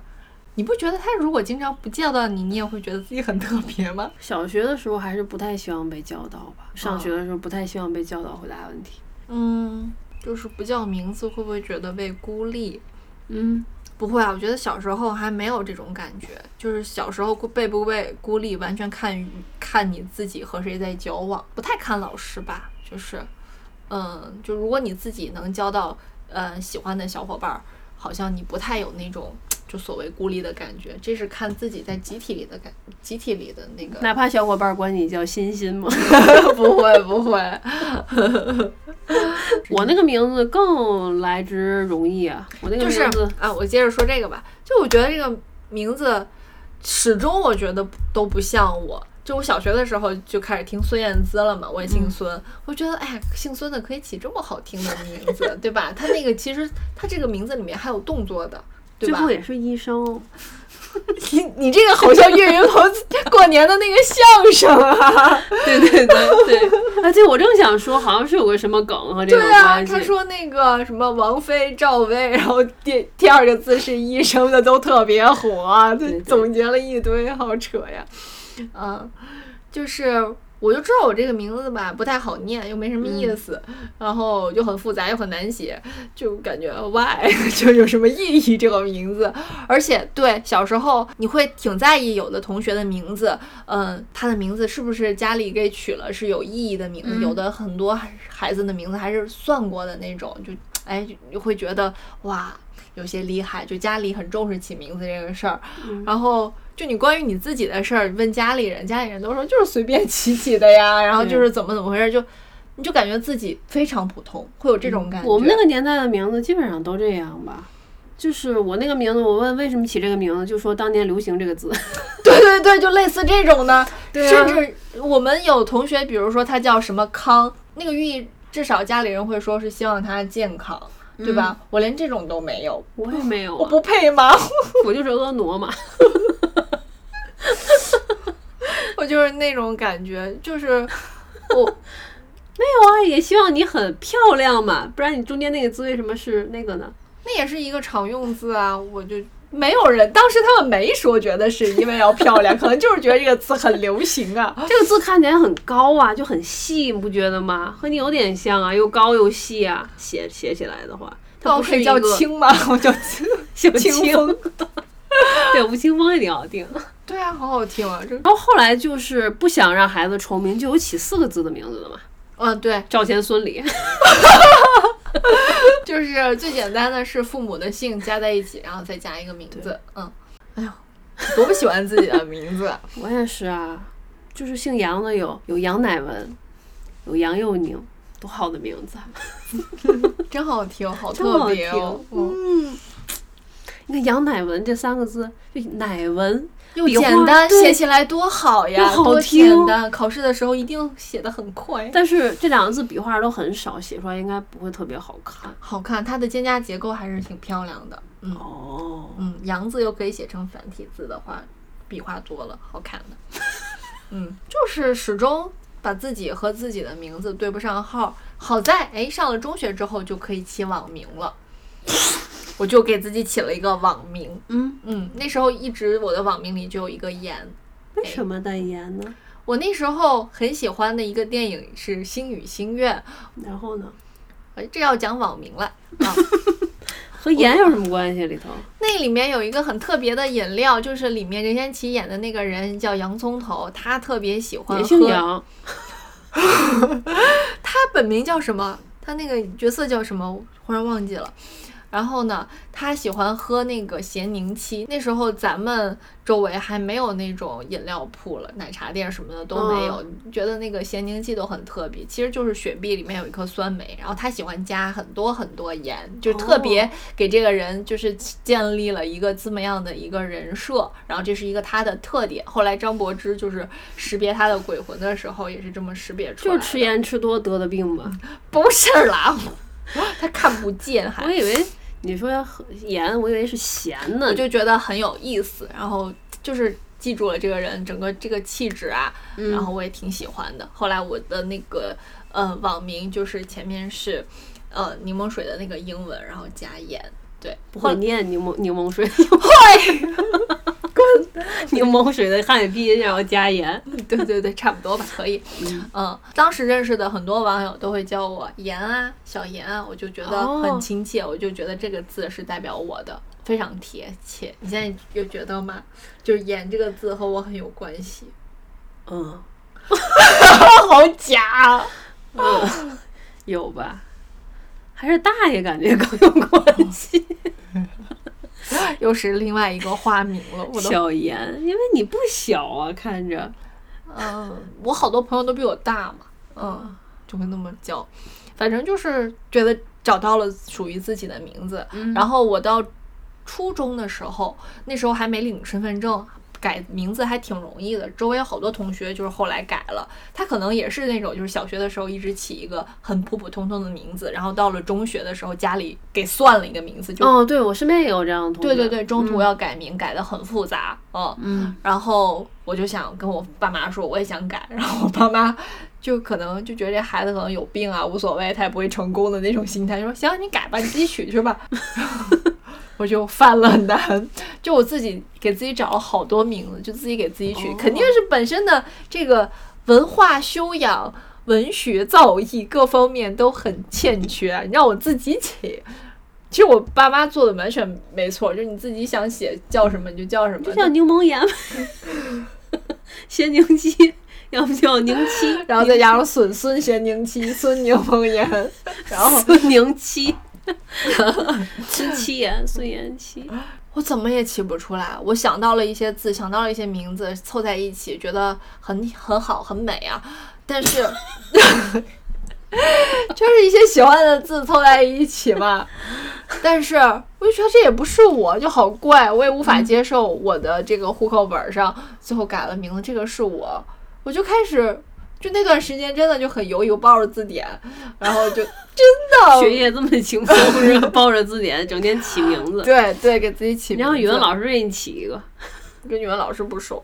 你不觉得他如果经常不叫到你，你也会觉得自己很特别吗？小学的时候还是不太希望被叫到吧，上学的时候不太希望被叫到回答问题。嗯，就是不叫名字，会不会觉得被孤立？嗯，不会啊，我觉得小时候还没有这种感觉，就是小时候被不被孤立，完全看看你自己和谁在交往，不太看老师吧。就是，嗯，就如果你自己能交到呃喜欢的小伙伴儿，好像你不太有那种就所谓孤立的感觉，这是看自己在集体里的感，集体里的那个。哪怕小伙伴管你叫欣欣吗？不 会不会，我那个名字更来之容易啊，我那个就是名字啊，我接着说这个吧，就我觉得这个名字始终我觉得都不像我。就我小学的时候就开始听孙燕姿了嘛，我也姓孙，我觉得哎呀，姓孙的可以起这么好听的名字，对吧？他那个其实他这个名字里面还有动作的，对吧最后？也是医生哦。你你这个好像岳云鹏 过年的那个相声啊，对对对对，而且，我正想说，好像是有个什么梗和这个对啊。他说那个什么王菲、赵薇，然后第第二个字是医生的都特别火，啊就对对总结了一堆，好扯呀。嗯，就是我就知道我这个名字吧不太好念，又没什么嗯意思，然后又很复杂又很难写，就感觉 why 就有什么意义这个名字？而且对小时候你会挺在意有的同学的名字，嗯，他的名字是不是家里给取了是有意义的名字？嗯有的很多孩子的名字还是算过的那种，就哎就会觉得哇。有些厉害，就家里很重视起名字这个事儿，嗯然后就你关于你自己的事儿问家里人，家里人都说就是随便起起的呀，然后就是怎么怎么回事，就你就感觉自己非常普通，会有这种感觉。嗯我们那个年代的名字基本上都这样吧。就是我那个名字，我问为什么起这个名字，就说当年流行这个字。对对对，就类似这种的，对啊甚至我们有同学，比如说他叫什么康，那个寓意至少家里人会说是希望他健康，对吧？我连这种都没有，我也没有、啊，我不配吗？我就是婀娜嘛。我就是那种感觉，就是我 没有啊，也希望你很漂亮嘛，不然你中间那个字为什么是那个呢？那也是一个常用字啊，我就没有人，当时他们没说觉得是因为要漂亮，可能就是觉得这个词很流行啊。这个字看起来很高啊，就很细，你不觉得吗？和你有点像啊，又高又细啊，写写起来的话，它不是一个青吗？我叫青小清清风。对，吴青峰也挺好听。对啊，好好听啊！这然后后来就是不想让孩子重名，就有起四个字的名字的嘛，嗯，对，赵钱孙李。就是最简单的是父母的姓加在一起，然后再加一个名字。嗯，哎呦，多不喜欢自己的名字。我也是啊，就是姓杨的有有杨乃文，有杨佑宁，多好的名字啊！真好听，好特别哦。嗯，嗯，你看杨乃文这三个字，就乃文又简单，写起来多好呀，多简单。考试的时候一定写的很快。但是这两个字笔画都很少，写出来应该不会特别好看。好看，它的间加结构还是挺漂亮的。嗯哦，嗯，杨字又可以写成繁体字的话，笔画多了，好看的。嗯，就是始终把自己和自己的名字对不上号。好在哎，上了中学之后就可以起网名了，我就给自己起了一个网名。嗯，嗯，那时候一直我的网名里就有一个言。为什么代言呢？我那时候很喜欢的一个电影是《星语心愿》，然后呢？哎，这要讲网名了啊。和盐有什么关系？里头那里面有一个很特别的饮料，就是里面任贤齐演的那个人叫洋葱头，他特别喜欢喝。姓杨，他本名叫什么？他那个角色叫什么？我忽然忘记了。然后呢，他喜欢喝那个咸柠七。那时候咱们周围还没有那种饮料铺了，奶茶店什么的都没有。觉得那个咸柠七都很特别，其实就是雪碧里面有一颗酸梅，然后他喜欢加很多很多盐，就特别给这个人就是建立了一个这么样的一个人设。然后这是一个他的特点。后来张柏芝就是识别他的鬼魂的时候，也是这么识别出来的。就是吃盐吃多得的病吧？不是啦，他看不见还我。以为你说盐，我以为是咸呢。我就觉得很有意思，然后就是记住了这个人整个这个气质啊，然后我也挺喜欢的。后来我的那个呃网名就是前面是呃柠檬水的那个英文，然后加盐，对，不会念柠檬柠檬水，会，柠檬水的汉语拼音然后加盐。对对对，差不多吧，可以。嗯，当时认识的很多网友都会叫我盐啊，小盐啊，我就觉得哦很亲切，我就觉得这个字是代表我的，非常贴切。你现在有觉得吗？就是盐这个字和我很有关系，嗯，好假啊。有吧？还是大爷感觉更有关系。又是另外一个花名了。我都，小严，因为你不小啊，看着。嗯，我好多朋友都比我大嘛，嗯，就会那么叫。反正就是觉得找到了属于自己的名字。然后我到初中的时候，那时候还没领身份证。改名字还挺容易的，周围有好多同学就是后来改了，他可能也是那种就是小学的时候一直起一个很普普通通的名字，然后到了中学的时候家里给算了一个名字，就哦，对我身边也有这样的同学。对对对，中途要改名，改的很复杂，嗯，嗯，然后我就想跟我爸妈说，我也想改，然后我爸妈就可能就觉得这孩子可能有病啊，无所谓，他也不会成功的那种心态，就说行，你改吧，你自己取去吧。我就犯了难，就我自己给自己找了好多名字，就自己给自己取，哦肯定是本身的这个文化修养、文学造诣各方面都很欠缺，你让我自己起。其实我爸妈做的完全没错，就是你自己想写叫什么你就叫什么，就像柠檬盐，咸宁七，要不叫宁七，然后再加上孙孙咸宁七、孙柠檬盐，然后孙宁七，孙七言，孙延七。我怎么也起不出来。我想到了一些字，想到了一些名字，凑在一起，觉得很很好，很美啊。但是，就是一些喜欢的字凑在一起嘛。但是，我就觉得这也不是我，就好怪，我也无法接受我的这个户口本上最后改了名字，这个是我，我就开始。就那段时间真的就很犹豫，我抱着字典，然后就真的 学业这么轻松，是吧抱着字典整天起名字。对对，给自己起名字。然后语文老师给你起一个，跟语文老师不熟，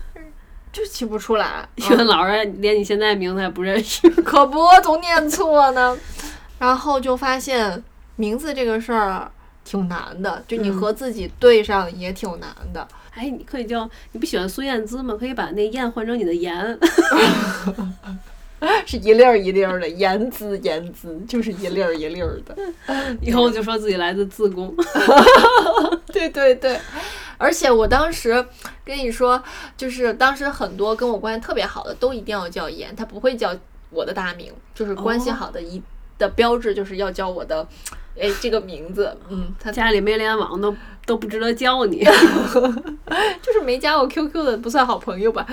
就起不出来。语文老师连你现在名字还不认识。可不，总念错呢。然后就发现名字这个事儿挺难的，就你和自己对上也挺难的。哎，你可以叫你不喜欢孙燕姿吗？可以把那燕换成你的言。是一粒儿一粒儿的，言姿言姿，就是一粒儿一粒儿的。以后就说自己来自自宫。对对对，而且我当时跟你说，就是当时很多跟我关系特别好的都一定要叫言，他不会叫我的大名，就是关系好的一、的标志就是要叫我的，哎这个名字，嗯，他家里没联网都都不值得叫你。就是没加我 QQ 的不算好朋友吧。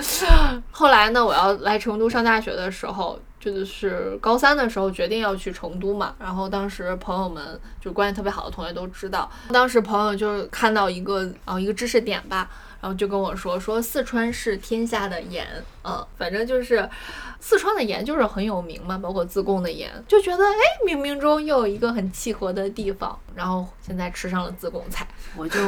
后来呢，我要来成都上大学的时候，就是高三的时候决定要去成都嘛。然后当时朋友们就关系特别好的同学都知道，当时朋友就是看到一个啊、一个知识点吧。然后就跟我说说四川是天下的盐，嗯，反正就是四川的盐就是很有名嘛，包括自贡的盐，就觉得哎，冥冥中又有一个很契合的地方。然后现在吃上了自贡菜，我就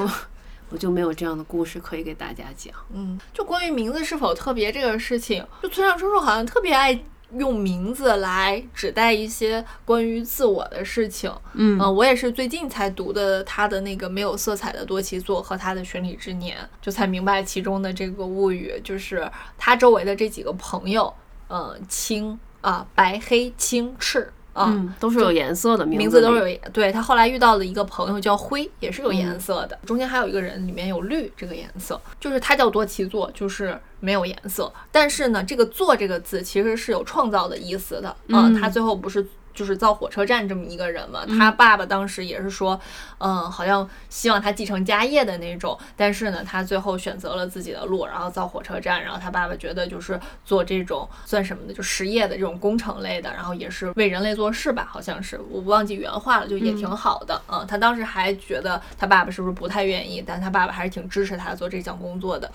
我就没有这样的故事可以给大家讲。嗯，就关于名字是否特别这个事情，就村上春树好像特别爱用名字来指代一些关于自我的事情。嗯我也是最近才读的他的那个没有色彩的多奇作和他的巡礼之年，就才明白其中的这个物语，就是他周围的这几个朋友，嗯，青啊、白黑青赤。啊。嗯，都是有颜色的名字，都是有。对他后来遇到了一个朋友叫灰，也是有颜色的。中间还有一个人里面有绿这个颜色，就是他叫多奇座，就是没有颜色。但是呢，这个“座”这个字其实是有创造的意思的嗯。他最后不是。就是造火车站这么一个人嘛，他爸爸当时也是说，嗯，好像希望他继承家业的那种，但是呢，他最后选择了自己的路，然后造火车站，然后他爸爸觉得就是做这种算什么的，就实业的这种工程类的，然后也是为人类做事吧，好像是我忘记原话了，就也挺好的，嗯，他当时还觉得他爸爸是不是不太愿意，但他爸爸还是挺支持他做这项工作的，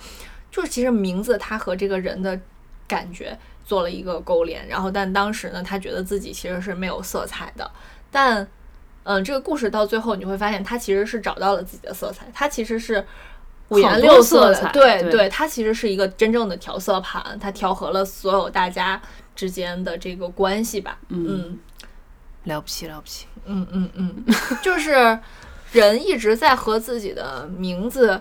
就是其实名字他和这个人的感觉。做了一个勾连，然后但当时呢，他觉得自己其实是没有色彩的，但，嗯，这个故事到最后你会发现，他其实是找到了自己的色彩，他其实是五颜六色的，对对，他其实是一个真正的调色盘，他调和了所有大家之间的这个关系吧，嗯，了不起了不起，嗯嗯嗯，就是人一直在和自己的名字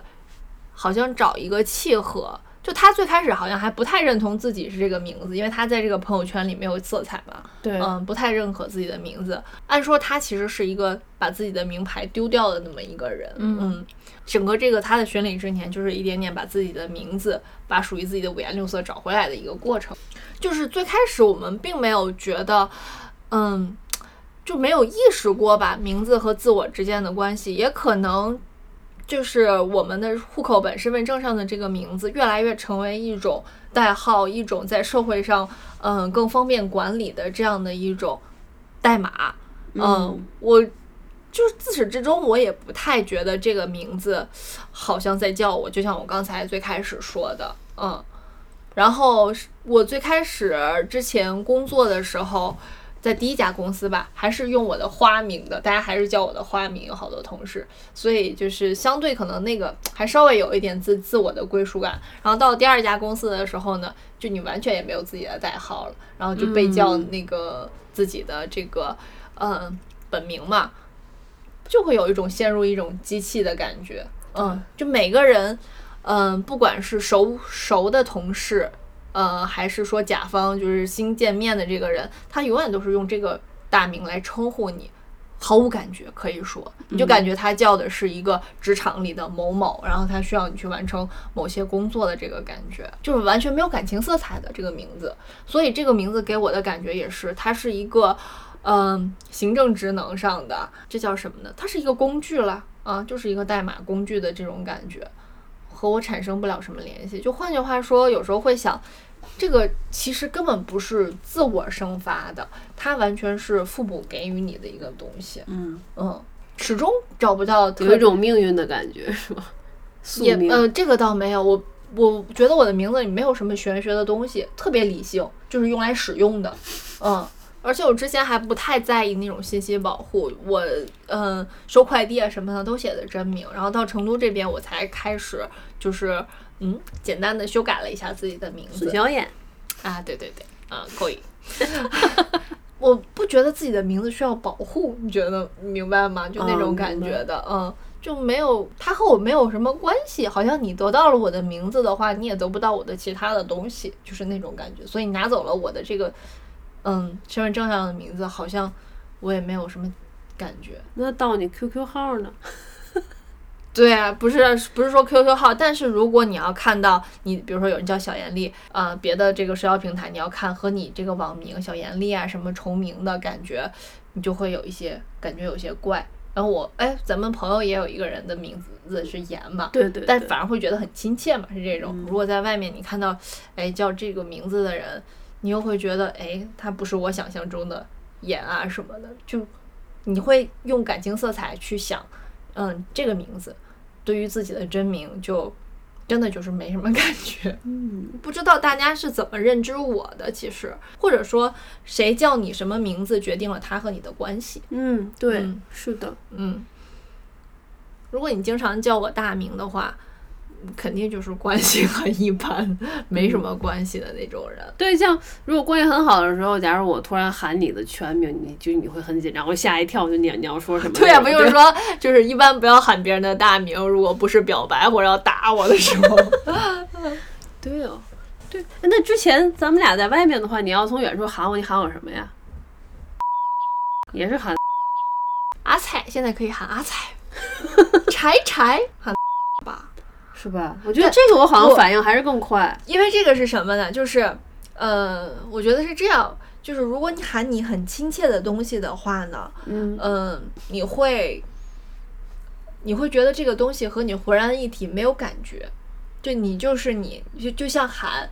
好像找一个契合。就他最开始好像还不太认同自己是这个名字，因为他在这个朋友圈里没有色彩嘛。对，嗯，不太认可自己的名字。按说他其实是一个把自己的名牌丢掉的那么一个人。嗯，整个这个他的巡礼之年，就是一点点把自己的名字，把属于自己的五颜六色找回来的一个过程。就是最开始我们并没有觉得，嗯，就没有意识过吧，名字和自我之间的关系，也可能。就是我们的户口本、身份证上的这个名字，越来越成为一种代号，一种在社会上，嗯，更方便管理的这样的一种代码。嗯，我就是自始至终，我也不太觉得这个名字好像在叫我，就像我刚才最开始说的，嗯。然后我最开始之前工作的时候。在第一家公司吧，还是用我的花名的，大家还是叫我的花名，有好多同事，所以就是相对可能那个还稍微有一点自自我的归属感。然后到第二家公司的时候呢，就你完全也没有自己的代号了，然后就被叫那个自己的这个嗯本名嘛，就会有一种陷入一种机器的感觉。嗯，就每个人，嗯，不管是熟熟的同事。呃，还是说甲方就是新见面的这个人，他永远都是用这个大名来称呼你，毫无感觉，可以说你就感觉他叫的是一个职场里的某某，然后他需要你去完成某些工作的这个感觉，就是完全没有感情色彩的这个名字。所以这个名字给我的感觉也是，它是一个嗯行政职能上的，这叫什么呢？它是一个工具了啊，就是一个代码工具的这种感觉。和我产生不了什么联系，就换句话说，有时候会想，这个其实根本不是自我生发的，它完全是父母给予你的一个东西。嗯嗯，始终找不到有一种命运的感觉，是吧？也呃，这个倒没有，我我觉得我的名字里没有什么玄学的东西，特别理性，就是用来使用的。嗯。而且我之前还不太在意那种信息保护，我嗯收快递啊什么的都写的真名，然后到成都这边我才开始就是嗯简单的修改了一下自己的名字。孙小燕啊，对对对，啊可以。我不觉得自己的名字需要保护，你觉得明白吗？就那种感觉的，嗯，就没有他和我没有什么关系，好像你得到了我的名字的话，你也得不到我的其他的东西，就是那种感觉。所以你拿走了我的这个。嗯，身份证上的名字好像我也没有什么感觉。那到你 QQ 号呢？对啊，不是不是说 QQ 号，但是如果你要看到你，比如说有人叫小严丽，啊，别的这个社交平台你要看和你这个网名小严丽啊什么重名的感觉，你就会有一些感觉有些怪。然后我哎，咱们朋友也有一个人的名字是严嘛，对对，但反而会觉得很亲切嘛，是这种。如果在外面你看到哎叫这个名字的人。你又会觉得，哎，他不是我想象中的演啊什么的，就你会用感情色彩去想，嗯，这个名字对于自己的真名就真的就是没什么 感觉。嗯，不知道大家是怎么认知我的，其实或者说谁叫你什么名字决定了他和你的关系。嗯，对，是的，嗯，如果你经常叫我大名的话。肯定就是关系很一般，没什么关系的那种人。对，像如果关系很好的时候，假如我突然喊你的全名，你就你会很紧张，会吓一跳，就你你要说什么？对呀，不就是说，就是一般不要喊别人的大名，如果不是表白或者要打我的时候。对哦，对，那之前咱们俩在外面的话，你要从远处喊我，你喊我什么呀？也是喊阿彩现在可以喊阿彩，柴柴喊吧，是吧？我觉得这个我好像反应还是更快。因为这个是什么呢？就是呃，我觉得是这样，就是如果你喊你很亲切的东西的话呢，嗯嗯，你会你会觉得这个东西和你浑然一体，没有感觉，就你就是你，就就像喊，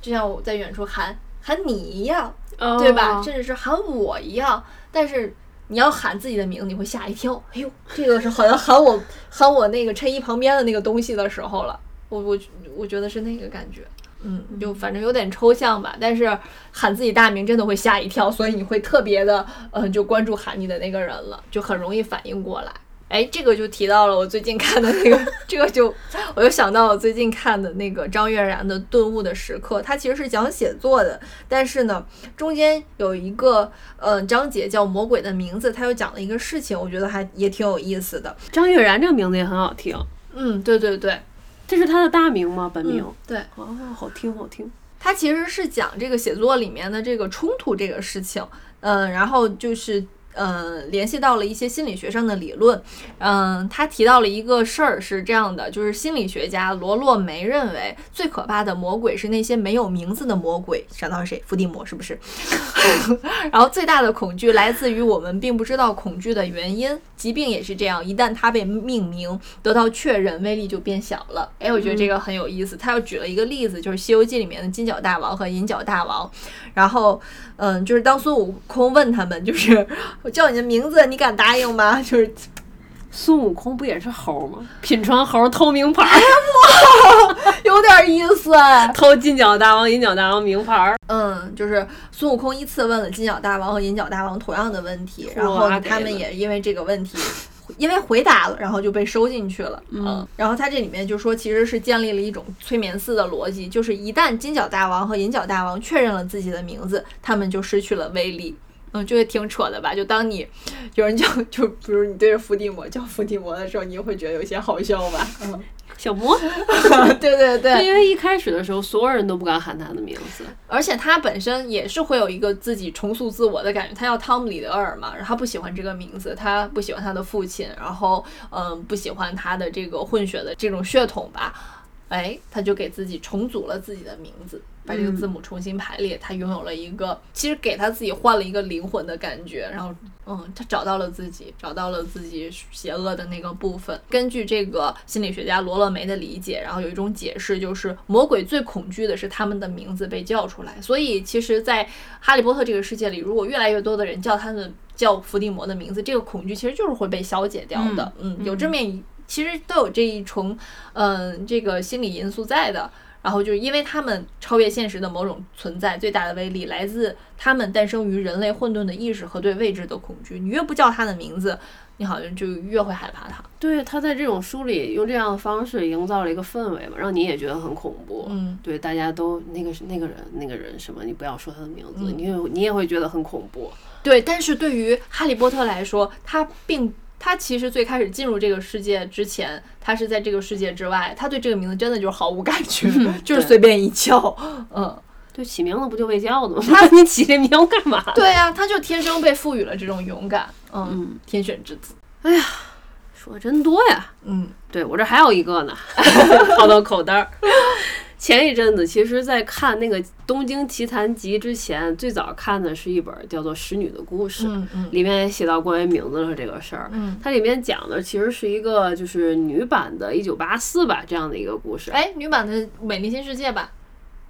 就像我在远处喊喊你一样，对吧？哦甚至是喊我一样，但是你要喊自己的名字，你会吓一跳。哎呦，这个是好像喊我喊我那个衬衣旁边的那个东西的时候了。我我我觉得是那个感觉，嗯，就反正有点抽象吧。但是喊自己大名真的会吓一跳，所以你会特别的，嗯、就关注喊你的那个人了，就很容易反应过来。哎，这个就提到了我最近看的那个，这个就我又想到我最近看的那个张悦然的《顿悟的时刻》，它其实是讲写作的，但是呢，中间有一个呃章节叫《魔鬼的名字》，他又讲了一个事情，我觉得还也挺有意思的。张悦然这个名字也很好听，嗯，对对对，这是他的大名吗？本名？嗯，对，哦，好听好听。他其实是讲这个写作里面的这个冲突这个事情，嗯、然后就是。呃，联系到了一些心理学上的理论，嗯、他提到了一个事儿是这样的，就是心理学家罗洛梅认为最可怕的魔鬼是那些没有名字的魔鬼，想到谁？伏地魔是不是？然后最大的恐惧来自于我们并不知道恐惧的原因，疾病也是这样，一旦它被命名得到确认，威力就变小了。哎，我觉得这个很有意思。他又举了一个例子，就是《西游记》里面的金角大王和银角大王。然后，嗯，就是当孙悟空问他们，就是我叫你的名字，你敢答应吗？就是孙悟空不也是猴吗？品川猴偷名牌儿，有点意思。偷金角大王、银角大王名牌儿。嗯，就是孙悟空依次问了金角大王和银角大王同样的问题，然后他们也因为这个问题。因为回答了，然后就被收进去了。嗯，然后他这里面就说，其实是建立了一种催眠似的逻辑，就是一旦金角大王和银角大王确认了自己的名字，他们就失去了威力。嗯，这个挺扯的吧？就当你有人叫，就比如你对着伏地魔叫伏地魔的时候，你会觉得有些好笑吧？嗯，小魔，对对对，因为一开始的时候，所有人都不敢喊他的名字。而且他本身也是会有一个自己重塑自我的感觉。他叫汤姆·里德尔嘛，然后他不喜欢这个名字，他不喜欢他的父亲，然后嗯，不喜欢他的这个混血的这种血统吧。哎，他就给自己重组了自己的名字，把这个字母重新排列，他拥有了一个，其实给他自己换了一个灵魂的感觉。然后，嗯，他找到了自己，找到了自己邪恶的那个部分。根据这个心理学家罗勒梅的理解，然后有一种解释，就是魔鬼最恐惧的是他们的名字被叫出来。所以，其实，在哈利波特这个世界里，如果越来越多的人叫他们叫伏地魔的名字，这个恐惧其实就是会被消解掉的。嗯，有这么一。其实都有这一重，嗯，这个心理因素在的。然后就是因为他们超越现实的某种存在，最大的威力来自他们诞生于人类混沌的意识和对未知的恐惧。你越不叫他的名字，你好像就越会害怕他。对，他在这种书里用这样的方式营造了一个氛围嘛，让你也觉得很恐怖。嗯，对，大家都那个是那个人，那个人什么，你不要说他的名字，你也你也会觉得很恐怖。对。但是对于哈利波特来说，他并。他其实最开始进入这个世界之前，他是在这个世界之外，他对这个名字真的就是毫无感觉，就是随便一叫，嗯，对，起名字不就为叫的吗？他 你起这名干嘛？对呀、他就天生被赋予了这种勇敢，嗯，嗯，天选之子，哎呀，说的真多呀。嗯对我这还有一个呢，掏到口袋儿。前一阵子，其实，在看那个《东京奇谭集》之前，最早看的是一本叫做《使女的故事》，嗯嗯里面也写到关于名字的这个事儿。嗯，它里面讲的其实是一个就是女版的《一九八四》吧这样的一个故事。哎，女版的《美丽新世界》吧，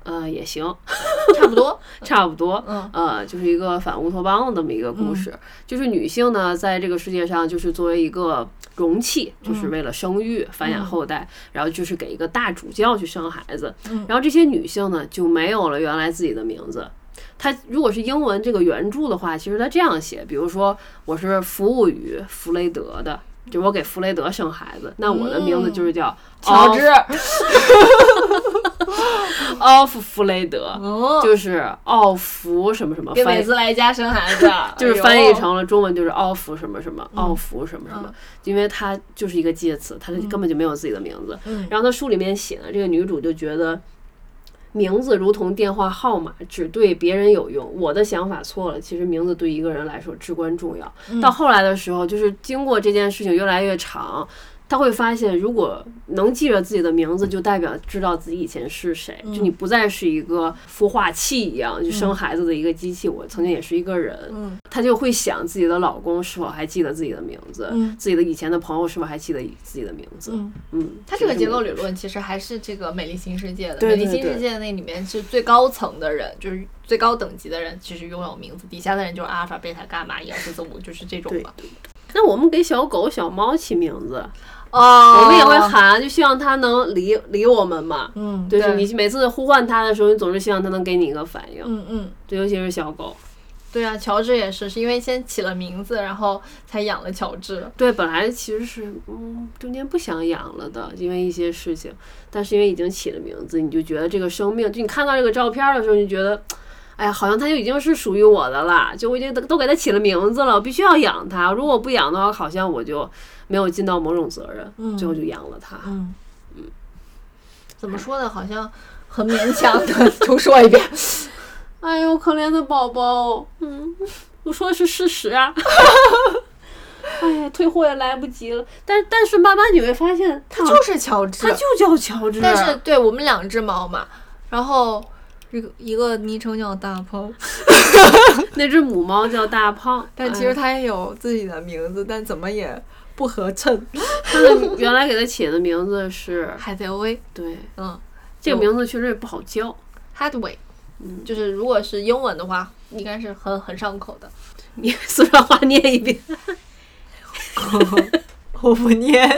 呃，也行，差不多，差不多。嗯呃，就是一个反乌托邦的这么一个故事，就是女性呢，在这个世界上，就是作为一个容器，就是为了生育、繁衍后代，然后就是给一个大主教去生孩子。嗯然后这些女性呢，就没有了原来自己的名字。它如果是英文这个原著的话，其实它这样写，比如说我是服务于弗雷德的，就我给弗雷德生孩子，那我的名字就是叫乔治，奥夫弗雷德。哦，就是奥弗什么什么给翻译韦兹莱家生孩子，就是翻译成了中文就是奥弗什么什么，嗯奥弗什么什么，因为他就是一个介词，他根本就没有自己的名字。嗯然后他书里面写的这个女主就觉得，名字如同电话号码，只对别人有用。我的想法错了，其实名字对一个人来说至关重要。到后来的时候，就是经过这件事情越来越长。他会发现，如果能记着自己的名字，就代表知道自己以前是谁。就你不再是一个孵化器一样，就生孩子的一个机器。我曾经也是一个人。嗯，他就会想自己的老公是否还记得自己的名字，自己的以前的朋友是否还记得自己的名字。嗯嗯，他这个结构理论其实还是这个美丽新世界的。美丽新世界那里面是最高层的人，就是最高等级的人，其实拥有名字，底下的人就是阿尔法、贝塔、伽马、一二三四五，就是这种嘛。那我们给小狗、小猫起名字。哦，我们也会喊，就希望它能理理我们嘛。嗯，就是你每次呼唤它的时候，你总是希望它能给你一个反应。嗯嗯，对，尤其是小狗。对啊，乔治也是，是因为先起了名字，然后才养了乔治。对，本来其实是嗯中间不想养了的，因为一些事情，但是因为已经起了名字，你就觉得这个生命，就你看到这个照片的时候，你觉得，哎呀，好像它就已经是属于我的了，就我已经都给它起了名字了，我必须要养它。如果不养的话，好像我就。没有尽到某种责任，最后就养了它。嗯嗯，怎么说呢？好像很勉强的。重说一遍。哎呦，可怜的宝宝。嗯，我说的是事实啊。哎呀，退货也来不及了。但但是慢慢你会发现，它就是乔治，它就叫乔治。但是对我们两只猫嘛，然后一个一个昵称叫大胖，那只母猫叫大胖，但其实它也有自己的名字，但怎么也。不合衬，它的原来给它起的名字是海贼威，对，嗯，这个名字确实也不好叫，Hadway，嗯，就是如果是英文的话，应该是很很上口的。你四川话念一遍，我不念，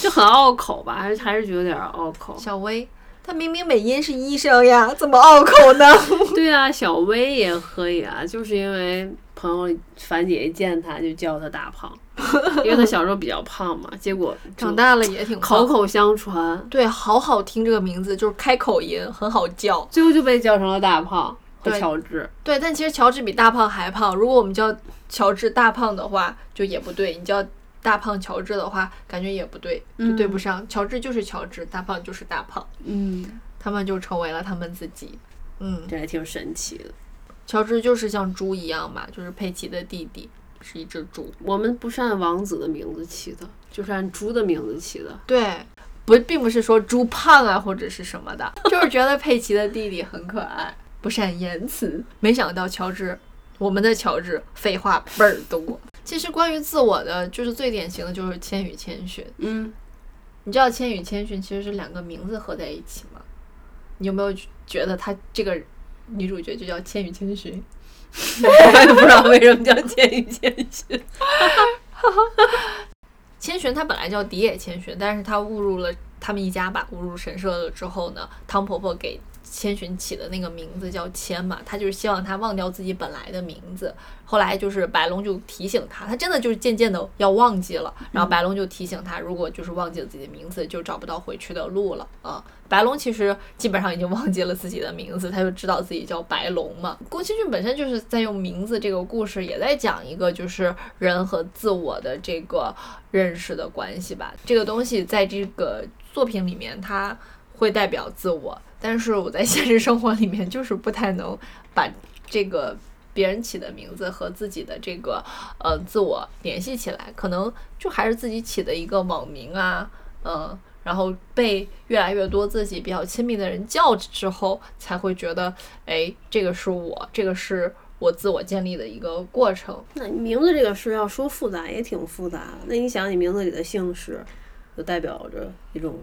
就很拗口吧，还是还是觉得有点拗口。小薇，他明明美音是医生呀，怎么拗口呢？对啊，小薇也可以啊，就是因为朋友樊姐一见他就叫他大胖。因为他小时候比较胖嘛，结果长大了也挺口口相传。对，好好听这个名字，就是开口音，很好叫，最后就被叫成了大胖和乔治。对，但其实乔治比大胖还胖。如果我们叫乔治大胖的话，就也不对；你叫大胖乔治的话，感觉也不对，就对不上。乔治就是乔治，大胖就是大胖。嗯，他们就成为了他们自己。嗯，这还挺神奇的。乔治就是像猪一样嘛，就是佩奇的弟弟。是一只猪，我们不是按王子的名字起的，就是按猪的名字起的。对，不，并不是说猪胖啊或者是什么的，就是觉得佩奇的弟弟很可爱，不善言辞。没想到乔治，我们的乔治废话倍儿多。其实关于自我的，就是最典型的就是《千与千寻》。嗯，你知道《千与千寻》其实是两个名字合在一起吗？你有没有觉得他这个女主角就叫千与千寻？我也不知道为什么叫千与千寻。千寻他本来叫迪野千寻，但是他误入了他们一家吧，误入神社了之后呢，汤婆婆给。千寻起的那个名字叫千嘛，他就是希望他忘掉自己本来的名字。后来就是白龙就提醒他，他真的就是渐渐的要忘记了。然后白龙就提醒他，如果就是忘记了自己的名字，就找不到回去的路了啊。白龙其实基本上已经忘记了自己的名字，他就知道自己叫白龙嘛。宫崎骏本身就是在用名字这个故事，也在讲一个就是人和自我的这个认识的关系吧。这个东西在这个作品里面，它会代表自我。但是我在现实生活里面就是不太能把这个别人起的名字和自己的这个呃自我联系起来，可能就还是自己起的一个网名啊，嗯，然后被越来越多自己比较亲密的人叫之后，才会觉得，哎，这个是我，这个是我自我建立的一个过程。那名字这个事要说复杂也挺复杂，那你想，你名字里的姓氏，就代表着一种。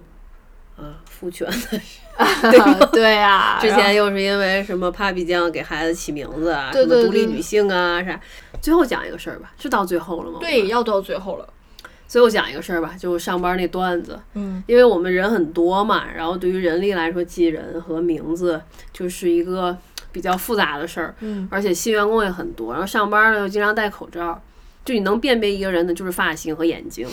啊，父权的，对对呀，之前又是因为什么 Papi 酱给孩子起名字啊，什么独立女性啊啥。最后讲一个事儿吧，是到最后了吗？对，要到最后了。最后讲一个事儿吧，就是上班那段子。嗯，因为我们人很多嘛，然后对于人力来说，记人和名字就是一个比较复杂的事儿。嗯，而且新员工也很多，然后上班呢又经常戴口罩，就你能辨别一个人的就是发型和眼睛。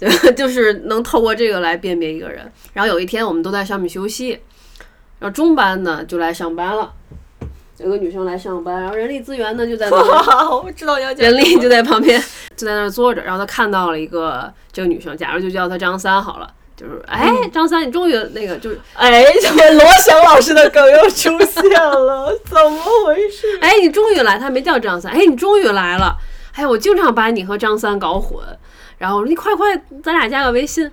对，就是能透过这个来辨别一个人。然后有一天，我们都在上面休息，然后中班呢就来上班了，有个女生来上班，然后人力资源呢就在，我知道要人力就在旁边，就在那儿坐着。然后他看到了一个这个女生，假如就叫她张三好了，就是哎，张三，你终于那个就是哎，怎么罗翔老师的梗又出现了？怎么回事？哎，你终于来，他没叫张三，哎，你终于来了。哎，我经常把你和张三搞混。然后我说你快快，咱俩加个微信。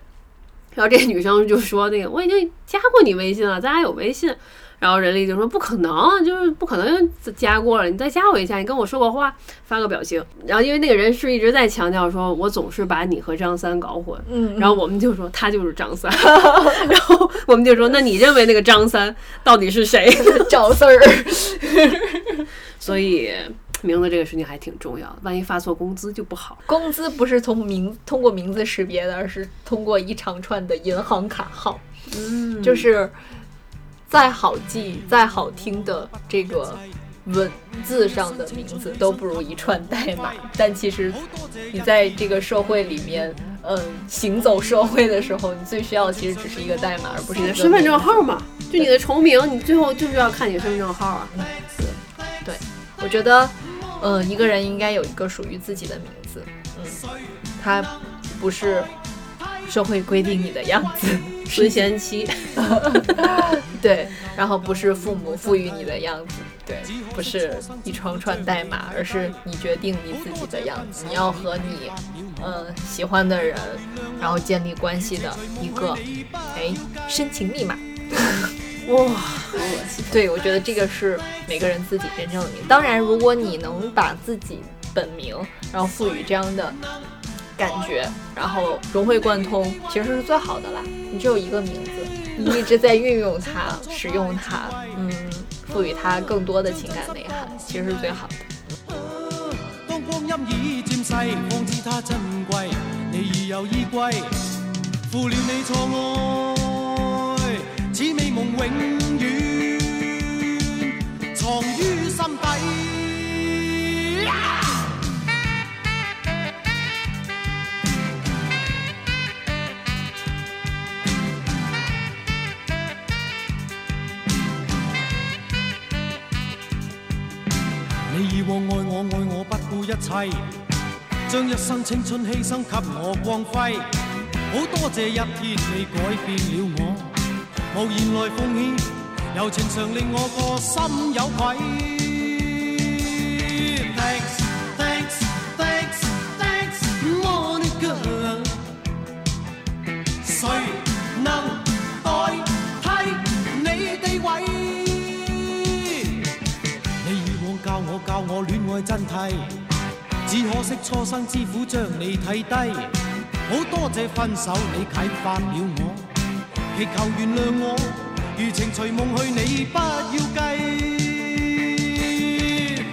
然后这个女生就说那个我已经加过你微信了，咱俩有微信。然后人力就说不可能，就是不可能加过了，你再加我一下，你跟我说个话，发个表情。然后因为那个人是一直在强调说，我总是把你和张三搞混。嗯，然后我们就说他就是张三。然后我们就说，那你认为那个张三到底是谁？赵四儿。所以名字这个事情还挺重要的，万一发错工资就不好。工资不是从名通过名字识别的，而是通过一长串的银行卡号。嗯，就是。再好记、再好听的这个文字上的名字都不如一串代码。但其实，你在这个社会里面，嗯，行走社会的时候，你最需要的其实只是一个代码，而不是你的身份证号嘛？就你的重名，你最后就是要看你的身份证号啊。对，我觉得，嗯，一个人应该有一个属于自己的名字。嗯，他不是。社会规定你的样子，孙贤妻，对，然后不是父母赋予你的样子，对，不是一串串代码，而是你决定你自己的样子。你要和你，嗯，喜欢的人，然后建立关系的一个，哎，深情密码。哇，对，我觉得这个是每个人自己真正的名。当然，如果你能把自己本名，然后赋予这样的。感觉，然后融会贯通，其实是最好的啦。你只有一个名字，你一直在运用它、使用它，嗯，赋予它更多的情感内涵，其实是最好的。当光阴已渐逝，方知它珍贵。你已有衣归，负了你错爱，梦永远藏于心底。你以往爱我爱我不顾一切，将一生青春牺牲给我光辉。好多谢一天你改变了我，无言来奉献，柔情常令我个心有愧。谁能代替你地位？你與我教我，教我戀愛真谛，只可惜初生之虎将你睇低。好多谢分手，你启发了我，祈求原谅我，如情随梦去，你不要计。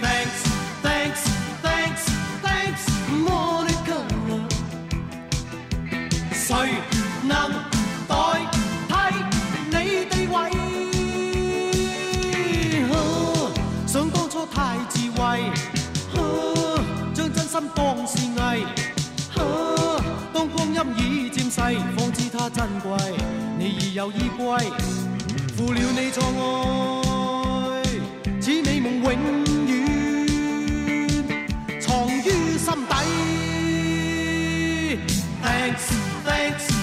Thanks, thanks, thanks, thanks, Monica。谁能代替你地位？想当初太智慧。心当是艺，当光阴已渐逝，方知它珍贵。你已有依归，负了你错爱，此美梦永远藏于心底 thanks。Thanks。